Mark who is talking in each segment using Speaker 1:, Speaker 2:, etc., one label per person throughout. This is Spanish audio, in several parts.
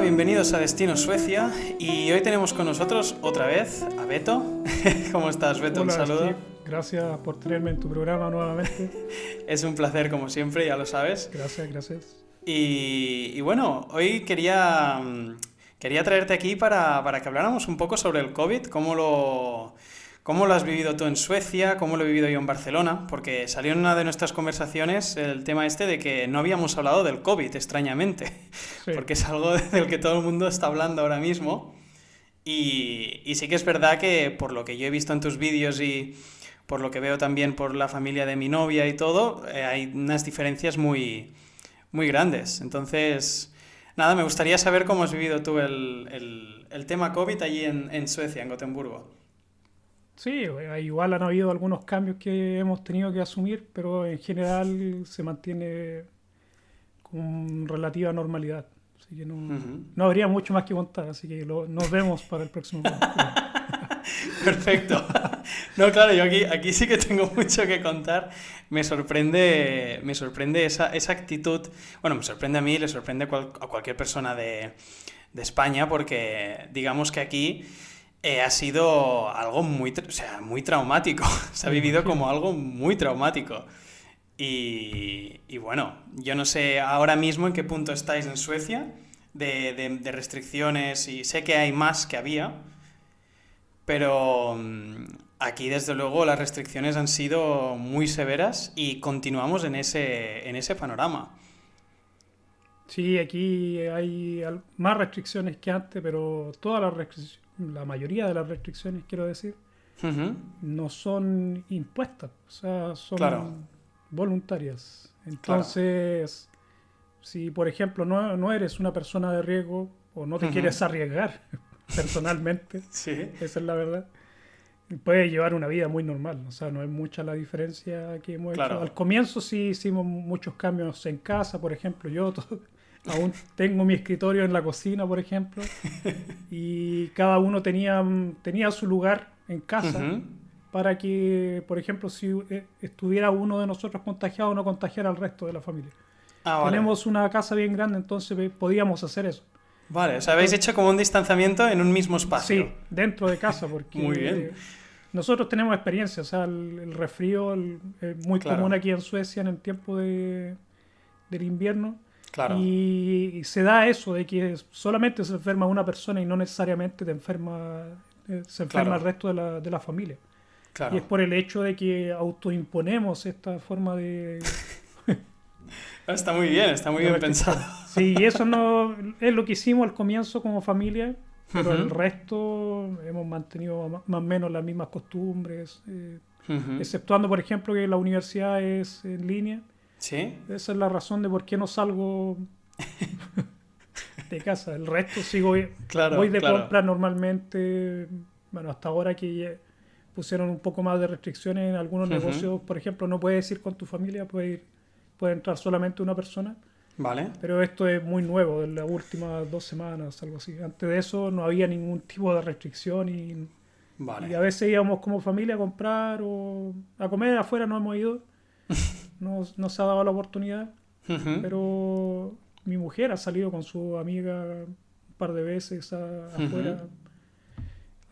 Speaker 1: bienvenidos a Destino Suecia y hoy tenemos con nosotros otra vez a Beto. ¿Cómo estás, Beto?
Speaker 2: Hola,
Speaker 1: un saludo.
Speaker 2: Steve. Gracias por tenerme en tu programa nuevamente.
Speaker 1: es un placer como siempre, ya lo sabes.
Speaker 2: Gracias, gracias.
Speaker 1: Y, y bueno, hoy quería, mm, quería traerte aquí para, para que habláramos un poco sobre el COVID, cómo lo, ¿Cómo lo has vivido tú en Suecia? ¿Cómo lo he vivido yo en Barcelona? Porque salió en una de nuestras conversaciones el tema este de que no habíamos hablado del COVID, extrañamente,
Speaker 2: Sí.
Speaker 1: porque es algo del que todo el mundo está hablando ahora mismo. Y, y sí que es verdad que por lo que yo he visto en tus vídeos y por lo que veo también por la familia de mi novia y todo, eh, hay unas diferencias muy, muy grandes. Entonces, nada, me gustaría saber cómo has vivido tú el, el- el tema COVID allí en, en Suecia, en Gotemburgo.
Speaker 2: Sí, eh, igual han habido algunos cambios que hemos tenido que asumir, pero en general se mantiene con relativa normalidad. Así que no,
Speaker 1: Ujú.
Speaker 2: no habría mucho más que contar, así que lo- nos vemos para el próximo.
Speaker 1: Perfecto. No, claro, yo aquí, aquí sí que tengo mucho que contar. Me sorprende, me sorprende esa, esa actitud. Bueno, me sorprende a mí, le sorprende a cualquier persona de, de España, porque digamos que aquí eh, ha sido algo muy, o sea, muy traumático. Se ha vivido como algo muy traumático. Y, y bueno, yo no sé ahora mismo en qué punto estáis en Suecia de, de- de restricciones y sé que hay más que había, pero mm, aquí desde luego las restricciones han sido muy severas y continuamos en ese, en ese panorama.
Speaker 2: Sí, aquí hay más restricciones que antes, pero todas las la mayoría de las restricciones, quiero decir, no son impuestas, o sea, son
Speaker 1: Claro.
Speaker 2: voluntarias. Entonces, si por ejemplo no, no eres una persona de riesgo o no te quieres arriesgar personalmente,
Speaker 1: Sí,
Speaker 2: esa es la verdad, puedes llevar una vida muy normal. O sea, no es mucha la diferencia que hemos
Speaker 1: Claro.
Speaker 2: hecho. Al comienzo sí hicimos muchos cambios en casa, por ejemplo, yo aún tengo mi escritorio en la cocina, por ejemplo, y cada uno tenía, tenía su lugar en casa
Speaker 1: ujú,
Speaker 2: para que, por ejemplo, si eh, estuviera uno de nosotros contagiado, no contagiara al resto de la familia.
Speaker 1: Ah, vale.
Speaker 2: Tenemos una casa bien grande, entonces eh, podíamos hacer eso.
Speaker 1: Vale, o sea, habéis hecho como un distanciamiento en un mismo espacio.
Speaker 2: Sí, dentro de casa, porque
Speaker 1: Muy bien.
Speaker 2: eh, nosotros tenemos experiencia, o sea, el, el resfrío es muy
Speaker 1: Claro.
Speaker 2: común aquí en Suecia en el tiempo de, del invierno.
Speaker 1: Claro,
Speaker 2: Y, se da eso de que solamente se enferma una persona y no necesariamente te enferma, eh, se enferma
Speaker 1: Claro.
Speaker 2: el resto de la, de la familia.
Speaker 1: claro.
Speaker 2: Y es por el hecho de que autoimponemos esta forma de...
Speaker 1: Está muy bien, está muy bien pensado.
Speaker 2: Sí, y eso no es lo que hicimos al comienzo como familia, pero
Speaker 1: Ujú.
Speaker 2: el resto hemos mantenido ma- más o menos las mismas costumbres, eh,
Speaker 1: Ujú.
Speaker 2: exceptuando, por ejemplo, que la universidad es en línea.
Speaker 1: Sí,
Speaker 2: Esa es la razón de por qué no salgo de casa. El resto sigo,
Speaker 1: claro,
Speaker 2: voy de
Speaker 1: claro.
Speaker 2: compra normalmente, bueno, hasta ahora que pusieron un poco más de restricciones en algunos
Speaker 1: Ujú.
Speaker 2: negocios, por ejemplo, no puedes ir con tu familia, puede, ir- puede entrar solamente una persona.
Speaker 1: Vale,
Speaker 2: Pero esto es muy nuevo, de las últimas dos semanas, algo así. Antes de eso no había ningún tipo de restricción y, y a
Speaker 1: vale.
Speaker 2: veces íbamos como familia a comprar o a comer afuera, no hemos ido. No, no se ha dado la oportunidad, pero mi mujer ha salido con su amiga un par de veces a- afuera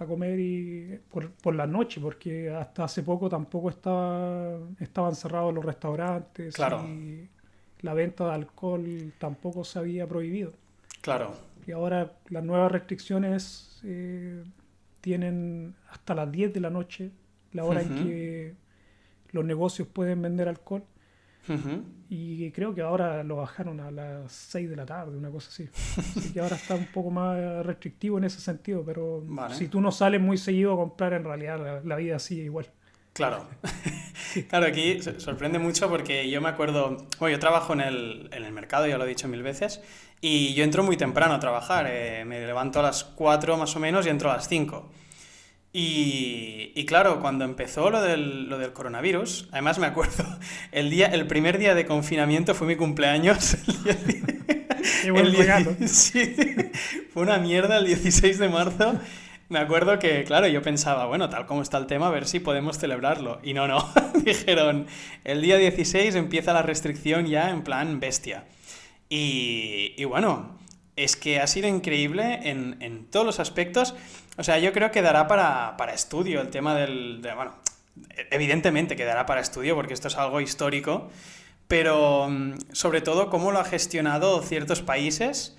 Speaker 2: a comer y por, por la noche, porque hasta hace poco tampoco estaba, estaban cerrados los restaurantes
Speaker 1: Claro.
Speaker 2: y la venta de alcohol tampoco se había prohibido.
Speaker 1: Claro,
Speaker 2: Y ahora las nuevas restricciones eh, tienen hasta las 10 de la noche, la hora en que los negocios pueden vender alcohol.
Speaker 1: Ujú.
Speaker 2: Y creo que ahora lo bajaron a las 6 de la tarde, una cosa así. Así que ahora está un poco más restrictivo en ese sentido, pero
Speaker 1: Vale.
Speaker 2: si tú no sales muy seguido a comprar, en realidad la, la vida sigue igual.
Speaker 1: Claro. Claro, aquí so- sorprende mucho porque yo me acuerdo, bueno, yo trabajo en el, en el mercado, ya lo he dicho mil veces, y yo entro muy temprano a trabajar, eh, me levanto a las 4 más o menos y entro a las 5. Y, y claro, cuando empezó lo del, lo del coronavirus, además me acuerdo, el, día, el primer día de confinamiento fue mi cumpleaños, el el. Sí, fue una mierda el 16 de marzo. Me acuerdo que, claro, yo pensaba, bueno, tal como está el tema, a ver si podemos celebrarlo. Y no, no. Dijeron, el día 16 empieza la restricción ya en plan bestia. Y, y bueno, es que ha sido increíble en, todos los aspectos. O sea, yo creo que dará para, estudio el tema del... bueno, evidentemente quedará para estudio porque esto es algo histórico, pero mm, sobre todo cómo lo ha gestionado ciertos países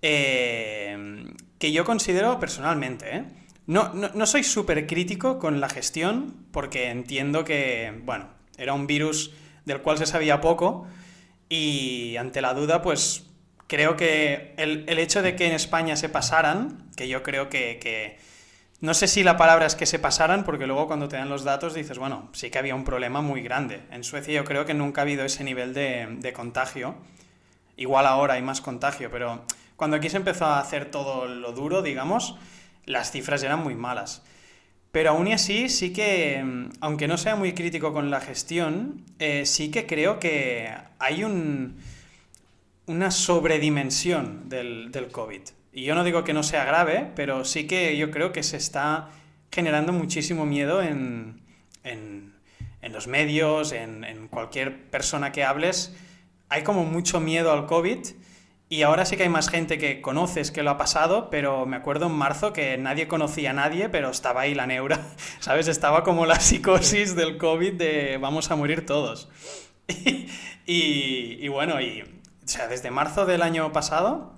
Speaker 1: eh, que yo considero personalmente, ¿eh? No, no, soy súper crítico con la gestión, porque entiendo que, bueno, era un virus del cual se sabía poco, y ante la duda, pues creo que el, hecho de que en España se pasaran, que yo creo que, no sé si la palabra es que se pasaran, porque luego cuando te dan los datos dices, bueno, sí que había un problema muy grande. En Suecia yo creo que nunca ha habido ese nivel de, de contagio. Igual ahora hay más contagio, pero cuando aquí se empezó a hacer todo lo duro, digamos, las cifras eran muy malas. Pero aún y así, sí que, aunque no sea muy crítico con la gestión, eh, sí que creo que hay un, una sobredimensión del, del, COVID. Y yo no digo que no sea grave, pero sí que yo creo que se está generando muchísimo miedo en, en, en los medios, en, cualquier persona que hables. Hay como mucho miedo al COVID y ahora sí que hay más gente que conoces que lo ha pasado, pero me acuerdo en marzo que nadie conocía a nadie, pero estaba ahí la neura, ¿sabes? Estaba como la psicosis del COVID de vamos a morir todos. y, bueno, y, o sea, desde marzo del año pasado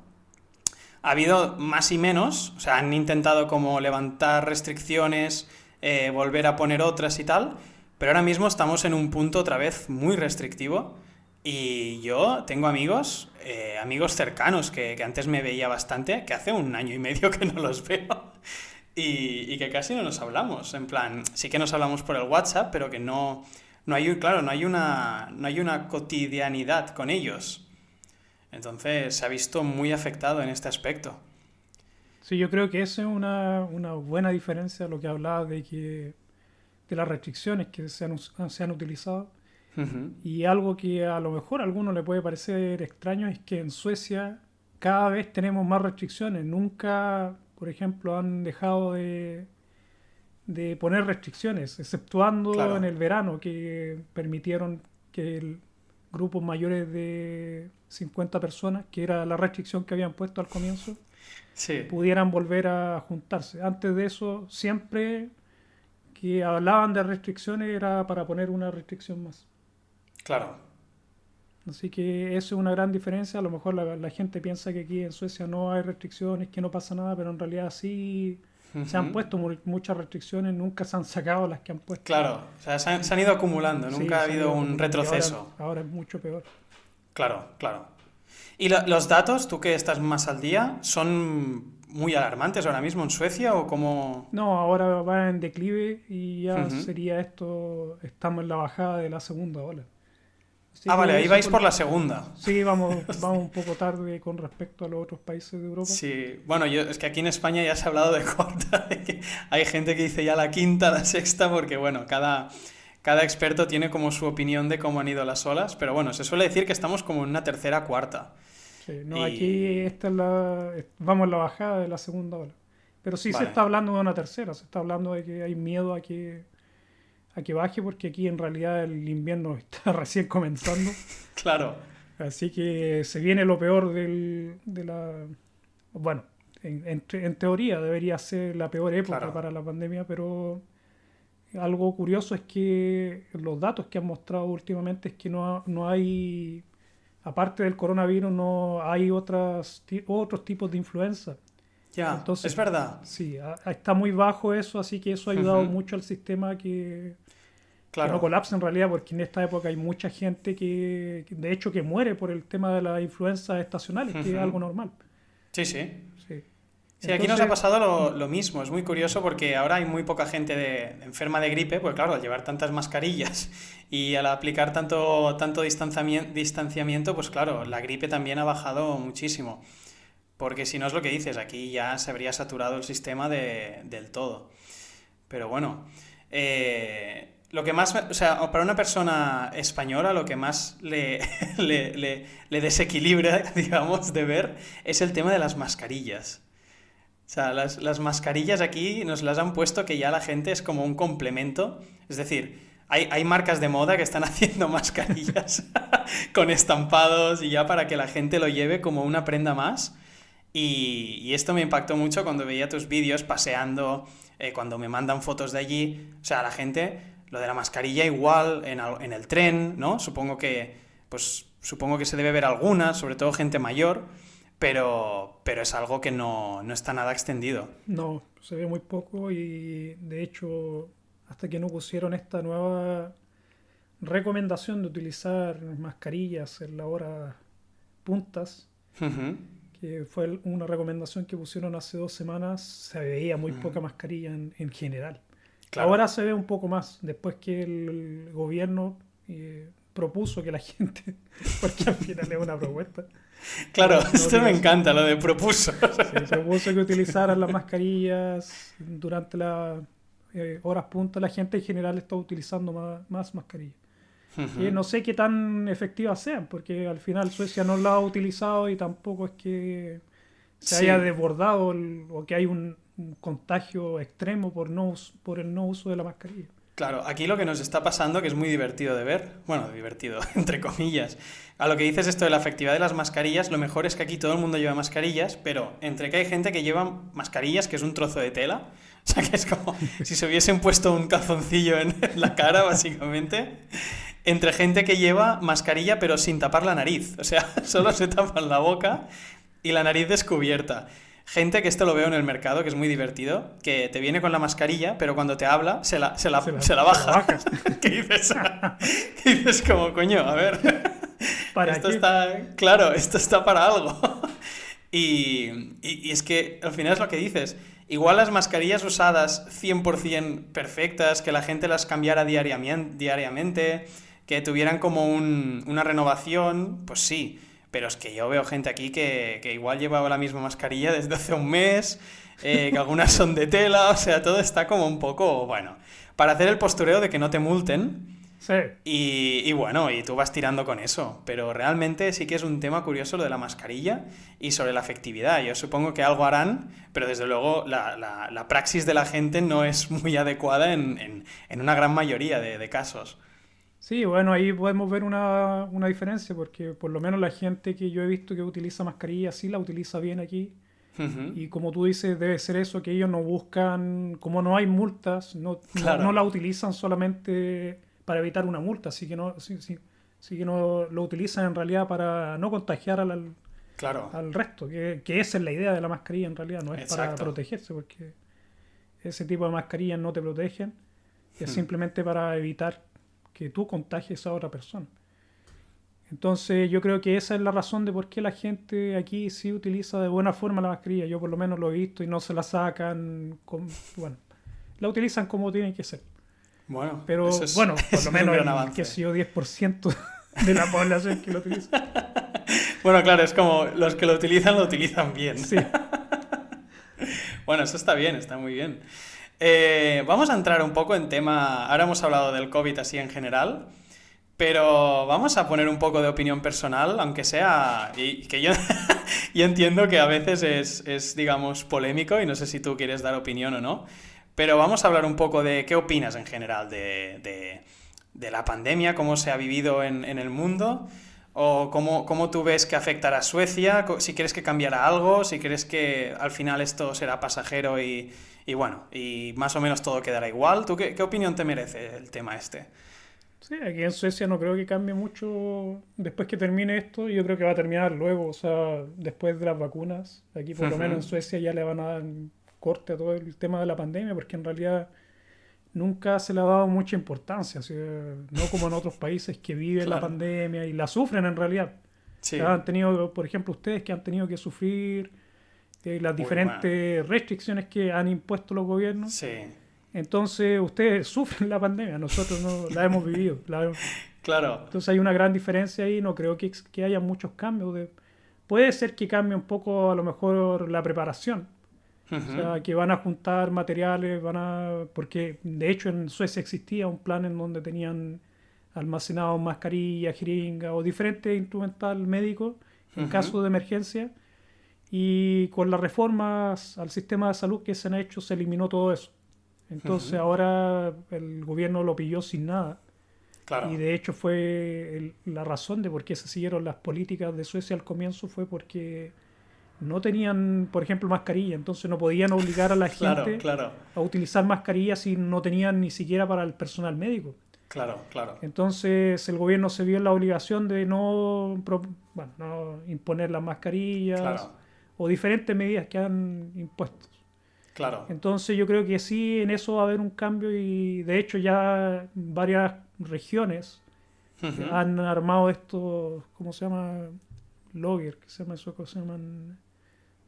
Speaker 1: ha habido más y menos, o sea, han intentado como levantar restricciones, eh, volver a poner otras y tal, pero ahora mismo estamos en un punto otra vez muy restrictivo. Y yo tengo amigos, eh, amigos cercanos que, antes me veía bastante, que hace un año y medio que no los veo y, que casi no nos hablamos. En plan, sí que nos hablamos por el WhatsApp, pero que no, no hay, claro, no hay, una, no hay una cotidianidad con ellos. Entonces se ha visto muy afectado en este aspecto.
Speaker 2: Sí, yo creo que eso es una, una buena diferencia lo que hablaba de que de las restricciones que se han, se han utilizado y algo que a lo mejor a alguno le puede parecer extraño es que en Suecia cada vez tenemos más restricciones. Nunca, por ejemplo, han dejado de, de poner restricciones, exceptuando en el verano que permitieron que grupos mayores de 50 personas, que era la restricción que habían puesto al comienzo, pudieran volver a juntarse. Antes de eso, siempre que hablaban de restricciones era para poner una restricción más.
Speaker 1: Claro.
Speaker 2: Así que eso es una gran diferencia. A lo mejor la, gente piensa que aquí en Suecia no hay restricciones, que no pasa nada, pero en realidad sí se han puesto muchas restricciones, nunca se han sacado las que han puesto.
Speaker 1: Claro, o sea, se han, ido acumulando, nunca ha habido un retroceso.
Speaker 2: Ahora, es mucho peor.
Speaker 1: Claro, claro. ¿Y los datos, tú que estás más al día, son muy alarmantes ahora mismo en Suecia o cómo...?
Speaker 2: No, ahora va en declive y ya sería esto, estamos en la bajada de la segunda ola
Speaker 1: ah, vale, ahí vais por la segunda.
Speaker 2: Sí, vamos, vamos un poco tarde con respecto a los otros países de Europa.
Speaker 1: Sí, bueno, yo, es que aquí en España ya se ha hablado de corta, hay gente que dice ya la quinta, la sexta, porque bueno, cada, cada experto tiene como su opinión de cómo han ido las olas, pero bueno, se suele decir que estamos como en una tercera, cuarta.
Speaker 2: Sí, no, aquí esta es la, vamos en la bajada de la segunda ola. Pero sí se está hablando de una tercera, se está hablando de que hay miedo a que a que baje porque aquí en realidad el invierno está recién comenzando.
Speaker 1: claro.
Speaker 2: Así que se viene lo peor del, de la... Bueno, en, en, teoría debería ser la peor época para la pandemia, pero algo curioso es que los datos que han mostrado últimamente es que no, no hay, aparte del coronavirus, no hay otras, otros tipos de influenza.
Speaker 1: Ya, Entonces, es verdad.
Speaker 2: Sí, está muy bajo eso, así que eso ha ayudado mucho al sistema que, claro. no colapse en realidad, porque en esta época hay mucha gente que, de hecho, que muere por el tema de la influenza estacional, que es algo normal.
Speaker 1: Sí, sí. Sí, aquí nos ha pasado lo, mismo. Es muy curioso porque ahora hay muy poca gente de, enferma de gripe, pues claro, al llevar tantas mascarillas y al aplicar tanto, tanto distanciamiento, distanciamiento, pues claro, la gripe también ha bajado muchísimo. Porque si no es lo que dices, aquí ya se habría saturado el sistema de, del todo. Pero bueno, eh, lo que más, o sea, para una persona española lo que más le, le, le, desequilibra, digamos, de ver es el tema de las mascarillas. O sea, las, las, mascarillas aquí nos las han puesto que ya la gente es como un complemento. Es decir, hay, hay marcas de moda que están haciendo mascarillas con estampados y ya para que la gente lo lleve como una prenda más. Y, esto me impactó mucho cuando veía tus vídeos paseando, eh, cuando me mandan fotos de allí. O sea, la gente, lo de la mascarilla igual en, en el tren, ¿no? Supongo que, pues, supongo que se debe ver alguna, sobre todo gente mayor, pero, pero es algo que no, no está nada extendido.
Speaker 2: No, se ve muy poco y de hecho, hasta que no pusieron esta nueva recomendación de utilizar mascarillas en la hora puntas, que fue una recomendación que pusieron hace dos semanas, se veía muy poca mascarilla en, en general. Ahora se ve un poco más, después que el, gobierno eh, propuso que la gente, porque al final es una propuesta.
Speaker 1: Claro, esto me encanta, lo de propuso.
Speaker 2: Sí, propuso que utilizaran las mascarillas durante las eh, horas puntas. La gente en general está utilizando más, más mascarillas. Y no sé qué tan efectivas sean, porque al final Suecia no la ha utilizado y tampoco es que se haya desbordado o que hay un, contagio extremo por, no, por el no uso de la mascarilla.
Speaker 1: Claro, aquí lo que nos está pasando, que es muy divertido de ver, bueno, divertido, entre comillas, a lo que dices esto de la efectividad de las mascarillas, lo mejor es que aquí todo el mundo lleva mascarillas, pero entre que hay gente que lleva mascarillas, que es un trozo de tela, o sea que es como si se hubiesen puesto un calzoncillo en la cara, básicamente, entre gente que lleva mascarilla pero sin tapar la nariz, o sea, solo se tapan la boca y la nariz descubierta gente que esto lo veo en el mercado, que es muy divertido, que te viene con la mascarilla, pero cuando te habla se la, se la, se la, baja. ¿Qué dices? ¿Qué dices como, coño, a ver. ¿Para esto está, claro, esto está para algo. Y, y, es que al final es lo que dices. Igual las mascarillas usadas 100% perfectas, que la gente las cambiara diariamente, que tuvieran como un, una renovación, pues sí pero es que yo veo gente aquí que, que igual lleva la misma mascarilla desde hace un mes, eh, que algunas son de tela, o sea, todo está como un poco, bueno, para hacer el postureo de que no te multen.
Speaker 2: Sí.
Speaker 1: Y, y, bueno, y tú vas tirando con eso. Pero realmente sí que es un tema curioso lo de la mascarilla y sobre la efectividad. Yo supongo que algo harán, pero desde luego la, la, la praxis de la gente no es muy adecuada en, en, en una gran mayoría de, de casos.
Speaker 2: Sí, bueno, ahí podemos ver una, una, diferencia, porque por lo menos la gente que yo he visto que utiliza mascarilla sí la utiliza bien aquí. Y como tú dices, debe ser eso, que ellos no buscan, como no hay multas, no, no, la utilizan solamente para evitar una multa, así que no, sí, sí, sí que no lo utilizan en realidad para no contagiar al,
Speaker 1: claro.
Speaker 2: al resto, que, que, esa es la idea de la mascarilla en realidad, no es para protegerse, porque ese tipo de mascarillas no te protegen, es simplemente para evitar que tú contagies a otra persona. Entonces yo creo que esa es la razón de por qué la gente aquí sí utiliza de buena forma la mascarilla. Yo por lo menos lo he visto y no se la sacan, con, bueno, la utilizan como tienen que ser.
Speaker 1: Bueno,
Speaker 2: pero bueno, por lo menos el, que si yo 10% de la población que lo utiliza.
Speaker 1: bueno, claro, es como los que lo utilizan lo utilizan bien.
Speaker 2: Sí.
Speaker 1: bueno, eso está bien, está muy bien. Eh, vamos a entrar un poco en tema, ahora hemos hablado del COVID así en general, pero vamos a poner un poco de opinión personal, aunque sea, y que yo, yo entiendo que a veces es, es, digamos, polémico y no sé si tú quieres dar opinión o no, pero vamos a hablar un poco de qué opinas en general de, de, de la pandemia, cómo se ha vivido en, en el mundo o cómo, cómo, tú ves que afectará a Suecia, si crees que cambiará algo, si crees que al final esto será pasajero y, y bueno, y más o menos todo quedará igual. ¿Tú qué, qué, opinión te merece el tema este?
Speaker 2: Sí, aquí en Suecia no creo que cambie mucho después que termine esto. Yo creo que va a terminar luego, o sea, después de las vacunas. Aquí por lo menos en Suecia ya le van a dar corte a todo el tema de la pandemia, porque en realidad nunca se le ha dado mucha importancia, no como en otros países que viven la pandemia y la sufren en realidad. Sí. Han tenido, por ejemplo, ustedes que han tenido que sufrir eh, las diferentes restricciones que han impuesto los gobiernos.
Speaker 1: Sí.
Speaker 2: Entonces ustedes sufren la pandemia, nosotros no la hemos vivido.
Speaker 1: Claro.
Speaker 2: Entonces hay una gran diferencia ahí, no creo que, que haya muchos cambios. De... Puede ser que cambie un poco a lo mejor la preparación, o sea, que van a juntar materiales, van a... Porque de hecho en Suecia existía un plan en donde tenían almacenados mascarillas, jeringas o diferentes instrumental médicos en caso de emergencia. Y con las reformas al sistema de salud que se han hecho se eliminó todo eso. Entonces ahora el gobierno lo pilló sin nada.
Speaker 1: Claro.
Speaker 2: Y de hecho fue la razón de por qué se siguieron las políticas de Suecia al comienzo fue porque no tenían, por ejemplo, mascarilla, entonces no podían obligar a la gente a utilizar mascarilla si no tenían ni siquiera para el personal médico.
Speaker 1: Claro, claro.
Speaker 2: Entonces el gobierno se vio en la obligación de no, bueno, no imponer las mascarillas o diferentes medidas que han impuesto.
Speaker 1: Claro.
Speaker 2: Entonces yo creo que sí, en eso va a haber un cambio y de hecho ya varias regiones han armado estos, ¿cómo se llama? Logger, que se llama eso, que se llaman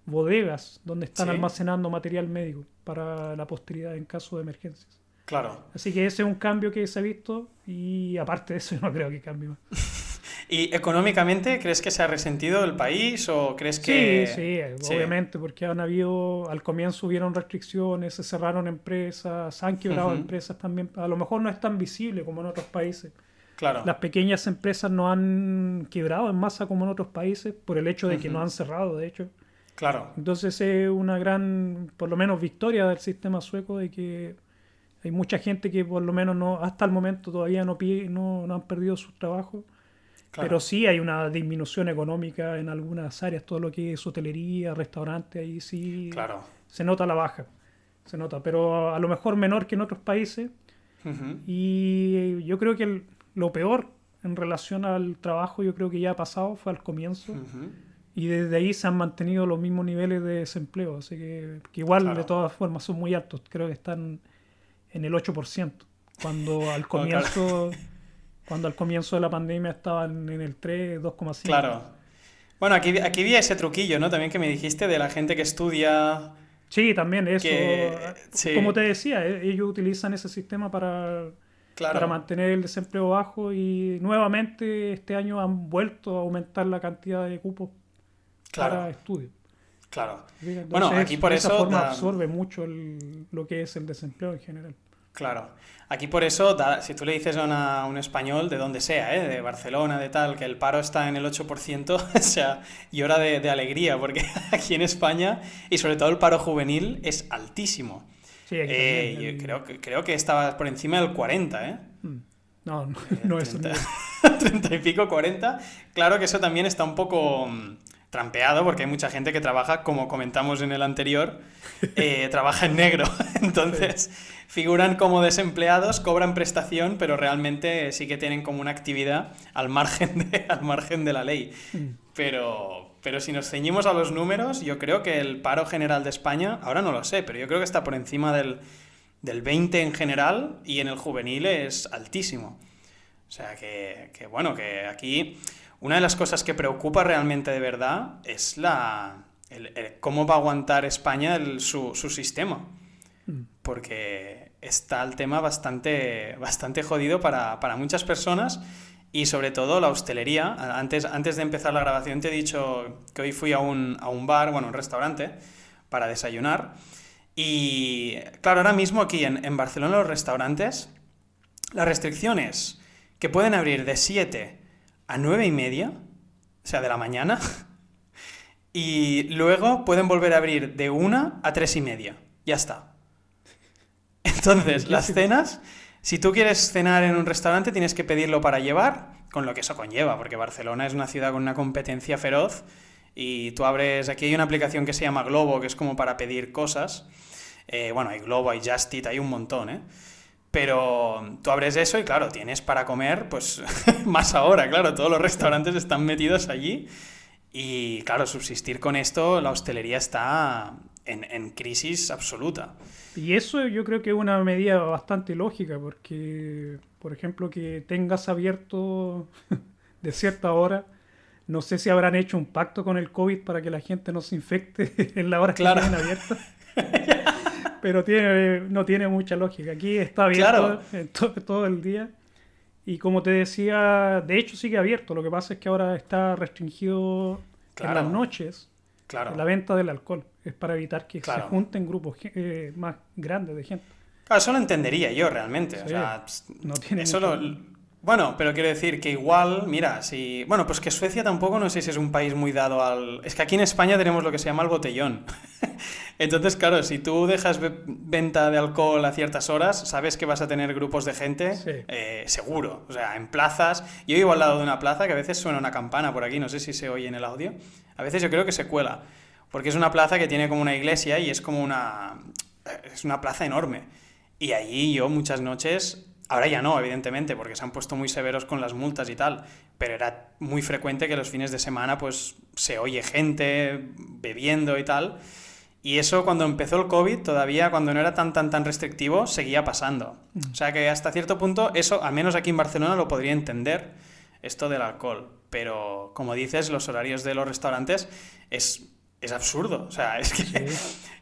Speaker 2: bodegas donde están almacenando material médico para la posteridad en caso de emergencias.
Speaker 1: Claro.
Speaker 2: Así que ese es un cambio que se ha visto y aparte de eso yo no creo que cambie más.
Speaker 1: ¿Y económicamente crees que se ha resentido el país o crees que...?
Speaker 2: Sí, sí, obviamente, porque han habido, al comienzo hubieron restricciones, se cerraron empresas, se han quebrado empresas también. A lo mejor no es tan visible como en otros países.
Speaker 1: Claro.
Speaker 2: Las pequeñas empresas no han quebrado en masa como en otros países por el hecho de que no han cerrado, de hecho.
Speaker 1: Claro.
Speaker 2: Entonces es una gran, por lo menos, victoria del sistema sueco de que hay mucha gente que por lo menos no, hasta el momento todavía no, no, no han perdido sus trabajos. Pero sí hay una disminución económica en algunas áreas, todo lo que es hotelería, restaurante, ahí sí
Speaker 1: claro.
Speaker 2: se nota la baja. Se nota, pero a, lo mejor menor que en otros países. Y yo creo que lo peor en relación al trabajo, yo creo que ya ha pasado, fue al comienzo. Y desde ahí se han mantenido los mismos niveles de desempleo. Así que, igual de todas formas son muy altos. Creo que están en el 8%. Cuando al comienzo, cuando al comienzo de la pandemia estaban en el 3, 2,5.
Speaker 1: Claro. Bueno, aquí, aquí vi ese truquillo, ¿no? También que me dijiste de la gente que estudia.
Speaker 2: Sí, también eso. Como te decía, e-, ellos utilizan ese sistema para, para mantener el desempleo bajo y nuevamente este año han vuelto a aumentar la cantidad de cupos para estudio.
Speaker 1: Claro. bueno, aquí por eso...
Speaker 2: forma absorbe mucho lo que es el desempleo en general.
Speaker 1: Claro. Aquí por eso, si tú le dices a, un español de donde sea, ¿eh? de Barcelona, de tal, que el paro está en el 8%, o sea, llora de, de alegría, porque aquí en España, y sobre todo el paro juvenil, es altísimo.
Speaker 2: Sí, aquí eh,
Speaker 1: yo creo, que, creo que estaba por encima del 40, ¿eh?
Speaker 2: Hmm. No, no, no es 30,
Speaker 1: 30 y pico, 40. Claro que eso también está un poco mm, trampeado porque hay mucha gente que trabaja, como comentamos en el anterior, eh, trabaja en negro. Entonces, figuran como desempleados, cobran prestación, pero realmente sí que tienen como una actividad al margen de, al margen de la ley. Mm. Pero, pero si nos ceñimos a los números, yo creo que el paro general de España, ahora no lo sé, pero yo creo que está por encima del, del 20 en general y en el juvenil es altísimo. O sea que, que bueno, que aquí una de las cosas que preocupa realmente de verdad es la, cómo va a aguantar España su, sistema. Mm. Porque está el tema bastante, bastante jodido para, muchas personas y sobre todo la hostelería. Antes, antes de empezar la grabación te he dicho que hoy fui a un, bar, bueno, un restaurante, para desayunar. Y claro, ahora mismo aquí en, en Barcelona los restaurantes, las restricciones que pueden abrir de 7 a nueve y media, o sea, de la mañana, y luego pueden volver a abrir de una a tres y media. Ya está. Entonces, las cenas, si tú quieres cenar en un restaurante, tienes que pedirlo para llevar, con lo que eso conlleva, porque Barcelona es una ciudad con una competencia feroz y tú abres, aquí hay una aplicación que se llama Globo, que es como para pedir cosas. Eh, bueno, hay Globo, hay Just hay un montón, ¿eh? Pero tú abres eso y claro, tienes para comer, pues más ahora, claro, todos los restaurantes están metidos allí. Y claro, subsistir con esto, la hostelería está en, crisis absoluta.
Speaker 2: Y eso yo creo que es una medida bastante lógica, porque, por ejemplo, que tengas abierto de cierta hora, no sé si habrán hecho un pacto con el COVID para que la gente no se infecte en la hora que tienen abierta. Pero tiene, no tiene mucha lógica. Aquí está abierto todo, el día. Y como te decía, de hecho sigue abierto. Lo que pasa es que ahora está restringido en las noches la venta del alcohol. Es para evitar que se junten grupos eh, más grandes de gente.
Speaker 1: Claro, eso lo entendería yo realmente. no tiene eso bueno, pero quiero decir que igual, mira, si... Bueno, pues que Suecia tampoco no sé si es un país muy dado al... Es que aquí en España tenemos lo que se llama el botellón. Entonces, claro, si tú dejas venta de alcohol a ciertas horas, sabes que vas a tener grupos de gente eh, seguro. O sea, en plazas... Yo vivo al lado de una plaza que a veces suena una campana por aquí, no sé si se oye en el audio. A veces yo creo que se cuela. porque es una plaza que tiene como una iglesia y es como una... es una plaza enorme. Y allí yo muchas noches, ahora ya no, evidentemente, porque se han puesto muy severos con las multas y tal, pero era muy frecuente que los fines de semana pues se oye gente bebiendo y tal. Y eso cuando empezó el COVID, todavía cuando no era tan tan tan restrictivo, seguía pasando. O sea que hasta cierto punto eso, al menos aquí en Barcelona, lo podría entender, esto del alcohol. Pero como dices, los horarios de los restaurantes es, es absurdo. O sea, es que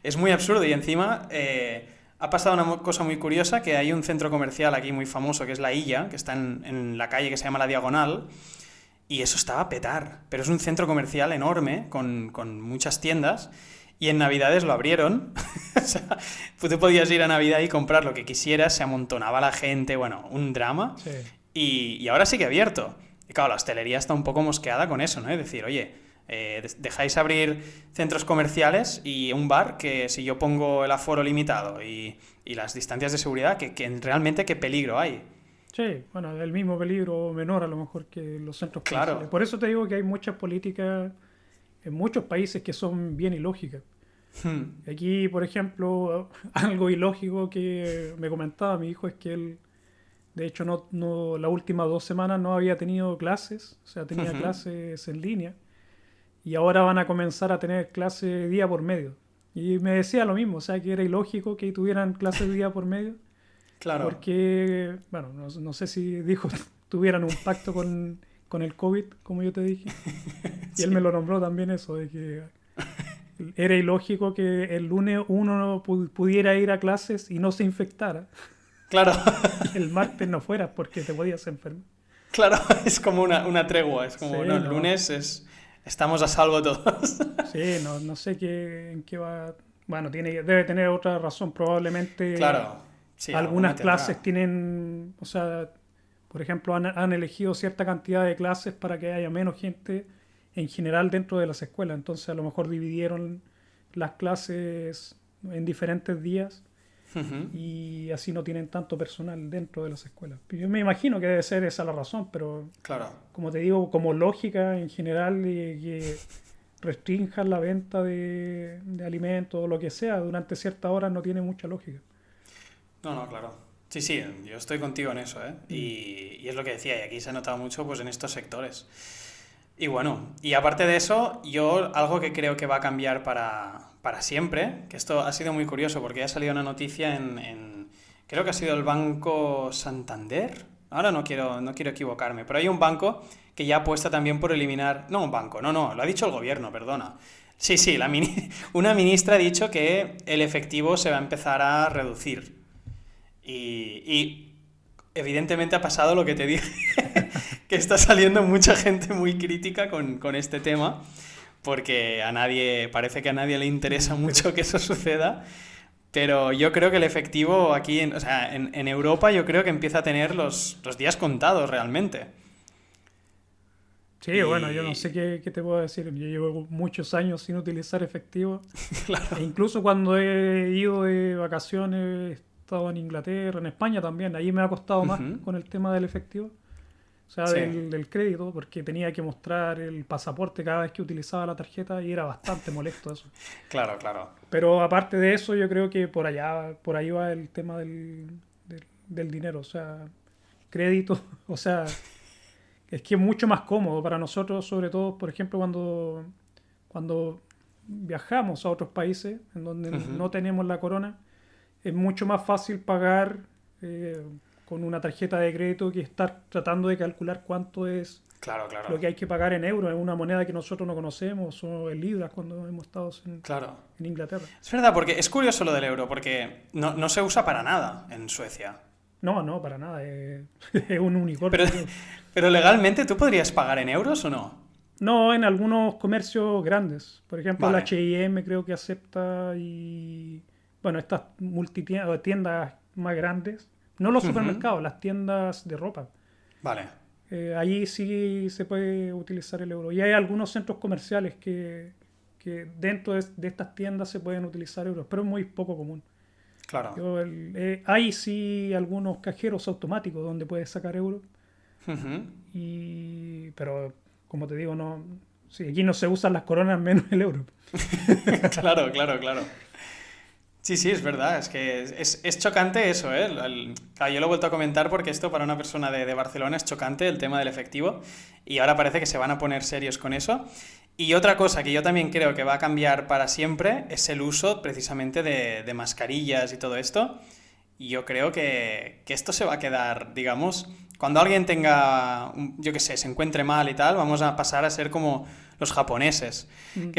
Speaker 1: es muy absurdo. Y encima eh, ha pasado una cosa muy curiosa, que hay un centro comercial aquí muy famoso, que es La Illa, que está en, en la calle que se llama La Diagonal. Y eso estaba a petar. Pero es un centro comercial enorme, con, con muchas tiendas. Y en Navidades lo abrieron. o sea, tú podías ir a Navidad y comprar lo que quisieras, se amontonaba la gente, bueno, un drama.
Speaker 2: Sí.
Speaker 1: Y, y ahora sí que abierto. Y claro, la hostelería está un poco mosqueada con eso, ¿no? Es decir, oye, eh, dejáis abrir centros comerciales y un bar que si yo pongo el aforo limitado y, y las distancias de seguridad, que, que realmente qué peligro hay.
Speaker 2: Sí, bueno, el mismo peligro menor a lo mejor que los centros
Speaker 1: Claro.
Speaker 2: comerciales. Por eso te digo que hay muchas políticas en muchos países que son bien ilógicas.
Speaker 1: Hmm.
Speaker 2: Aquí, por ejemplo, algo ilógico que me comentaba mi hijo es que él, de hecho, no, no las últimas dos semanas no había tenido clases, o sea, tenía clases en línea, y ahora van a comenzar a tener clases día por medio. Y me decía lo mismo, o sea, que era ilógico que tuvieran clases día por medio,
Speaker 1: Claro.
Speaker 2: porque, bueno, no, no sé si dijo, tuvieran un pacto con, con el COVID, como yo te dije. Y él me lo nombró también eso, de que era ilógico que el lunes uno no pu- pudiera ir a clases y no se infectara.
Speaker 1: Claro.
Speaker 2: El martes no fueras porque te podías enfermar.
Speaker 1: claro, es como una, una tregua. Es como,
Speaker 2: Sí,
Speaker 1: no, el
Speaker 2: no.
Speaker 1: lunes es, estamos a salvo todos.
Speaker 2: Sí, no, no sé qué, en qué va... Bueno, tiene, debe tener otra razón. Probablemente
Speaker 1: claro. Sí,
Speaker 2: algunas
Speaker 1: tendrá.
Speaker 2: clases tienen, o sea, por ejemplo, han, han elegido cierta cantidad de clases para que haya menos gente en general dentro de las escuelas. Entonces a lo mejor dividieron las clases en diferentes días y así no tienen tanto personal dentro de las escuelas. Yo me imagino que debe ser esa la razón, pero
Speaker 1: Claro.
Speaker 2: como te digo, como lógica en general que restrinjan la venta de, de alimentos o lo que sea durante ciertas horas no tiene mucha lógica.
Speaker 1: No, no, claro. Sí, sí, yo estoy contigo en eso, ¿eh? Y, y es lo que decía, y aquí se ha notado mucho pues en estos sectores. Y bueno, y aparte de eso, yo algo que creo que va a cambiar para, para siempre, que esto ha sido muy curioso porque ha salido una noticia en, creo que ha sido el Banco Santander, ahora no quiero, no quiero equivocarme, pero hay un banco que ya apuesta también por eliminar, no un banco, no, no, lo ha dicho el gobierno, perdona. Sí, sí, una ministra ha dicho que el efectivo se va a empezar a reducir. Y, y evidentemente ha pasado lo que te dije, que está saliendo mucha gente muy crítica con, con este tema, porque a nadie, parece que a nadie le interesa mucho que eso suceda. Pero yo creo que el efectivo aquí, en, o sea, en, en Europa, yo creo que empieza a tener los, los días contados realmente.
Speaker 2: Sí,
Speaker 1: Y-
Speaker 2: bueno, yo no sé qué, qué te puedo decir. Yo llevo muchos años sin utilizar efectivo.
Speaker 1: Claro.
Speaker 2: E incluso cuando he ido de vacaciones, estado en Inglaterra, en España también. Ahí me ha costado más con el tema del efectivo. O sea,
Speaker 1: Sí.
Speaker 2: del, del crédito, porque tenía que mostrar el pasaporte cada vez que utilizaba la tarjeta y era bastante molesto eso.
Speaker 1: Claro, claro.
Speaker 2: Pero aparte de eso, yo creo que por allá, por ahí va el tema del, del, del dinero. O sea, crédito, o sea, es que es mucho más cómodo para nosotros, sobre todo, por ejemplo, cuando, cuando viajamos a otros países en donde no tenemos la corona, es mucho más fácil pagar eh, con una tarjeta de crédito que estar tratando de calcular cuánto es
Speaker 1: Claro, claro.
Speaker 2: lo que hay que pagar en euros, en una moneda que nosotros no conocemos, o en libras cuando hemos estado en,
Speaker 1: Claro.
Speaker 2: en Inglaterra.
Speaker 1: Es verdad, porque es curioso lo del euro, porque no, no se usa para nada en Suecia.
Speaker 2: No, no, para nada. Es, es un unicornio.
Speaker 1: Pero, pero legalmente, ¿tú podrías pagar en euros o no?
Speaker 2: No, en algunos comercios grandes. Por ejemplo,
Speaker 1: Vale.
Speaker 2: la H&M creo que acepta y... Bueno, estas multitiendas tiendas más grandes. No los supermercados, las tiendas de ropa.
Speaker 1: Vale.
Speaker 2: Eh, allí sí se puede utilizar el euro. Y hay algunos centros comerciales que, que dentro de, de estas tiendas se pueden utilizar euros, pero es muy poco común.
Speaker 1: Claro.
Speaker 2: Yo, el- eh, hay sí algunos cajeros automáticos donde puedes sacar euros, y, pero como te digo, no Sí, aquí no se usan las coronas menos el euro.
Speaker 1: claro, claro, claro. Sí, sí, es verdad, es que es, chocante eso, ¿eh? yo lo he vuelto a comentar porque esto para una persona de, Barcelona es chocante, el tema del efectivo, y ahora parece que se van a poner serios con eso. Y otra cosa que yo también creo que va a cambiar para siempre es el uso precisamente de, mascarillas y todo esto. Y yo creo que, que, esto se va a quedar, digamos, cuando alguien tenga, yo qué sé, se encuentre mal y tal, vamos a pasar a ser como los japoneses. Mm.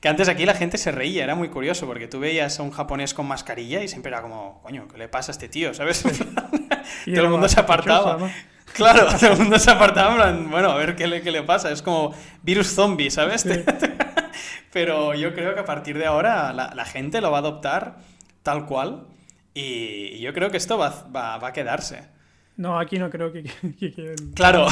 Speaker 1: Que, antes aquí la gente se reía, era muy curioso, porque tú veías a un japonés con mascarilla y siempre era como, coño, ¿qué le pasa a este tío? ¿Sabes? todo el mundo se apartaba. Claro, todo el mundo se apartaba, bueno, a ver qué le, qué le pasa. Es como virus zombie, ¿sabes? Pero yo creo que a partir de ahora la, gente lo va a adoptar tal cual y yo creo que esto va, va, va a quedarse.
Speaker 2: No, aquí no creo que...
Speaker 1: Claro.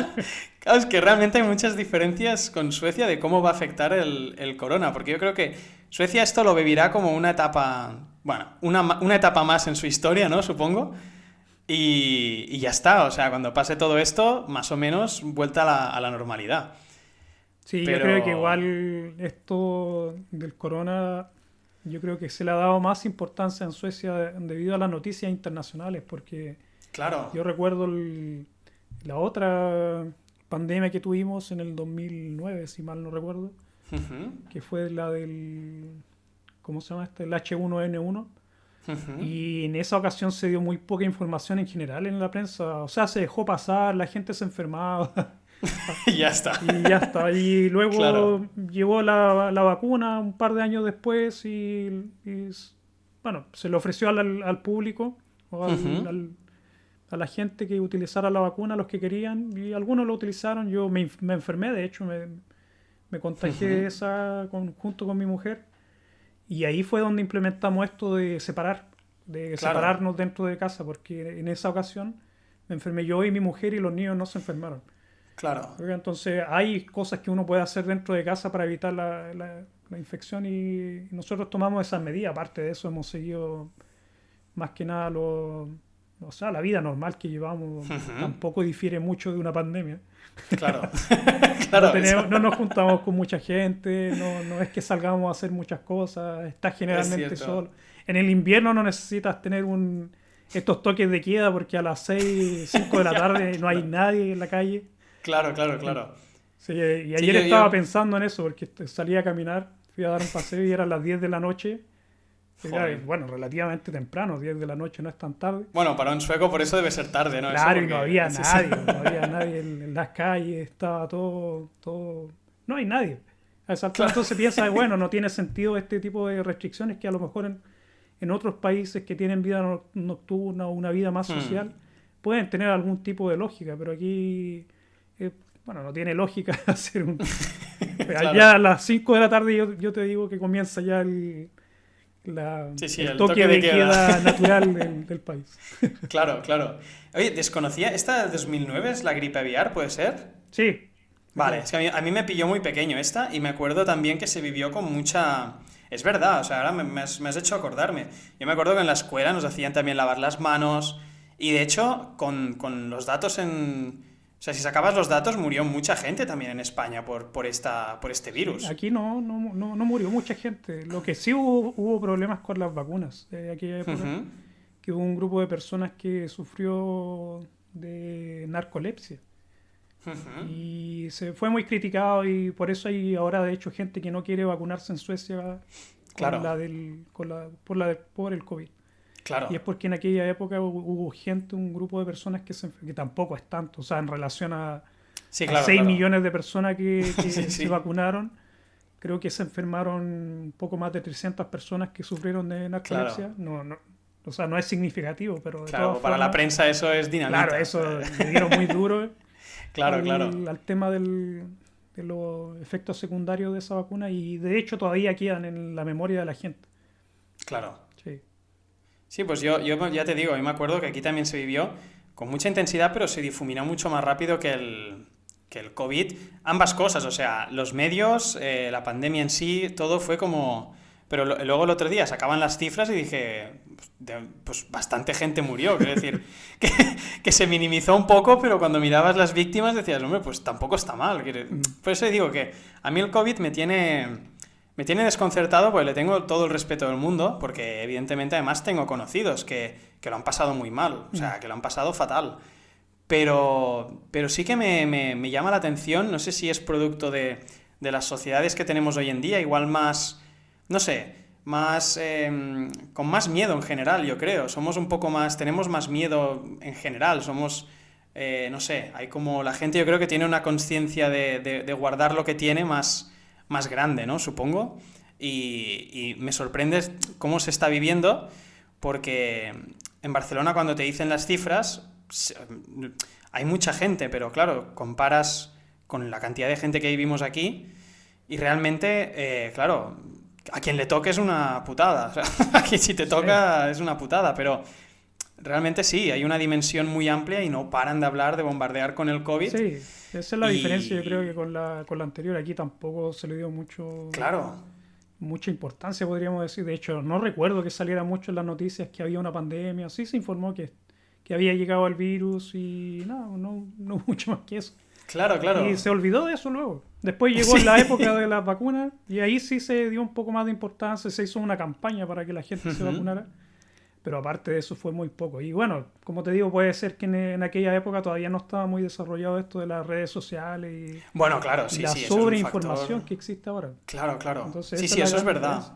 Speaker 1: claro, es que realmente hay muchas diferencias con Suecia de cómo va a afectar el, corona, porque yo creo que Suecia esto lo vivirá como una etapa, bueno, una, etapa más en su historia, ¿no? Supongo. Y, ya está, o sea, cuando pase todo esto, más o menos vuelta a la, normalidad.
Speaker 2: Sí, yo creo que igual esto del corona, yo creo que se le ha dado más importancia en Suecia debido a las noticias internacionales, porque
Speaker 1: claro.
Speaker 2: yo recuerdo la otra pandemia que tuvimos en el 2009, si mal no recuerdo, que fue la del, ¿cómo se llama este? El H1N1. Y en esa ocasión se dio muy poca información en general en la prensa. O sea, se dejó pasar, la gente se enfermaba.
Speaker 1: y ya está.
Speaker 2: Y ya está. Y luego llegó la, la, vacuna un par de años después y, bueno, se le ofreció al, al público o al, a la gente que utilizara la vacuna, los que querían, y algunos lo utilizaron. Yo me, me enfermé, de hecho, me, me contagié esa junto con mi mujer. Y ahí fue donde implementamos esto de separar, de separarnos dentro de casa, porque en esa ocasión me enfermé yo y mi mujer y los niños no se enfermaron.
Speaker 1: Claro.
Speaker 2: Entonces hay cosas que uno puede hacer dentro de casa para evitar la, la, la infección y nosotros tomamos esas medidas. Aparte de eso hemos seguido más que nada los o sea, la vida normal que llevamos tampoco difiere mucho de una pandemia.
Speaker 1: Claro.
Speaker 2: no, nos juntamos con mucha gente, no, no, es que salgamos a hacer muchas cosas, estás generalmente solo. En el invierno no necesitas tener un, estos toques de queda porque a las 6, 5 de la tarde no hay nadie en la calle.
Speaker 1: Claro, claro, claro.
Speaker 2: Sí, y ayer estaba pensando en eso porque salí a caminar, fui a dar un paseo y eran las 10 de la noche bueno, relativamente temprano, 10 de la noche no es tan tarde.
Speaker 1: Bueno, para un sueco por eso debe ser tarde, ¿no?
Speaker 2: Claro, y no había nadie, no había nadie en, las calles, estaba todo, todo... No hay nadie. A esa entonces piensa, bueno, no tiene sentido este tipo de restricciones que a lo mejor en, en otros países que tienen vida nocturna o una vida más hmm. social pueden tener algún tipo de lógica, pero aquí, eh, bueno, no tiene lógica hacer un... Ya a las 5 de la tarde yo, yo te digo que comienza ya el la, el, toque, de, queda, natural del, país.
Speaker 1: Claro, claro. Oye, desconocía, ¿esta de 2009 es la gripe aviar, puede ser?
Speaker 2: Sí.
Speaker 1: Vale, es que a mí, me pilló muy pequeño esta y me acuerdo también que se vivió con mucha... Es verdad, o sea, ahora me, has, me has hecho acordarme. Yo me acuerdo que en la escuela nos hacían también lavar las manos y de hecho con, con los datos en o sea, si sacabas los datos, murió mucha gente también en España por, por, esta, por este virus.
Speaker 2: Aquí no, no, no, no murió mucha gente. Lo que sí hubo, hubo problemas con las vacunas de aquella época. Que hubo un grupo de personas que sufrió de narcolepsia. Y se fue muy criticado y por eso hay ahora de hecho gente que no quiere vacunarse en Suecia con la del, con la, por, la, por el COVID. Y es porque en aquella época hubo, gente, un grupo de personas que, se, que tampoco es tanto, o sea, en relación a, 6 millones de personas que, se vacunaron, creo que se enfermaron un poco más de 300 personas que sufrieron de narcolepsia. No, no, o sea, no es significativo, pero...
Speaker 1: claro, para la prensa eso es dinamita.
Speaker 2: Claro, eso le dieron muy duro
Speaker 1: claro, al, claro.
Speaker 2: al tema del, de los efectos secundarios de esa vacuna y de hecho todavía quedan en la memoria de la gente.
Speaker 1: Claro. Sí, pues yo, yo ya te digo, yo me acuerdo que aquí también se vivió con mucha intensidad, pero se difuminó mucho más rápido que el, que el COVID. Ambas cosas, o sea, los medios, eh, la pandemia en sí, todo fue como... Pero luego el otro día sacaban las cifras y dije, pues bastante gente murió, quiero decir, que, que, se minimizó un poco, pero cuando mirabas las víctimas decías, hombre, pues tampoco está mal. Mm. Por eso digo que a mí el COVID me tiene, me tiene desconcertado, porque le tengo todo el respeto del mundo, porque evidentemente además tengo conocidos que, que lo han pasado muy mal, o sea, mm. que lo han pasado fatal. Pero, pero sí que me, me, me llama la atención, no sé si es producto de, de las sociedades que tenemos hoy en día, igual más, no sé, más em, con más miedo en general, yo creo. Somos un poco más, tenemos más miedo en general, somos, eh, no sé, hay como la gente yo creo que tiene una conciencia de, guardar lo que tiene más, más grande, ¿no? Supongo. Y, y, me sorprende cómo se está viviendo, porque en Barcelona cuando te dicen las cifras, hay mucha gente, pero claro, comparas con la cantidad de gente que vivimos aquí y realmente, eh, claro, a quien le toque es una putada. aquí si te toca es una putada, pero realmente sí, hay una dimensión muy amplia y no paran de hablar de bombardear con el COVID.
Speaker 2: Sí, esa es la diferencia, yo creo que con la, con la anterior aquí tampoco se le dio mucho...
Speaker 1: Claro.
Speaker 2: Mucha importancia, podríamos decir. De hecho, no recuerdo que saliera mucho en las noticias que había una pandemia. Sí se informó que, que había llegado el virus y no, no, no mucho más que eso.
Speaker 1: Claro, claro.
Speaker 2: Y se olvidó de eso luego. Después llegó la época de las vacunas y ahí sí se dio un poco más de importancia, se hizo una campaña para que la gente se vacunara. Pero aparte de eso fue muy poco. Y bueno, como te digo, puede ser que en, aquella época todavía no estaba muy desarrollado esto de las redes sociales y
Speaker 1: bueno, claro, sí,
Speaker 2: la sobreinformación que existe ahora.
Speaker 1: Claro, claro. sí, sí, eso es verdad.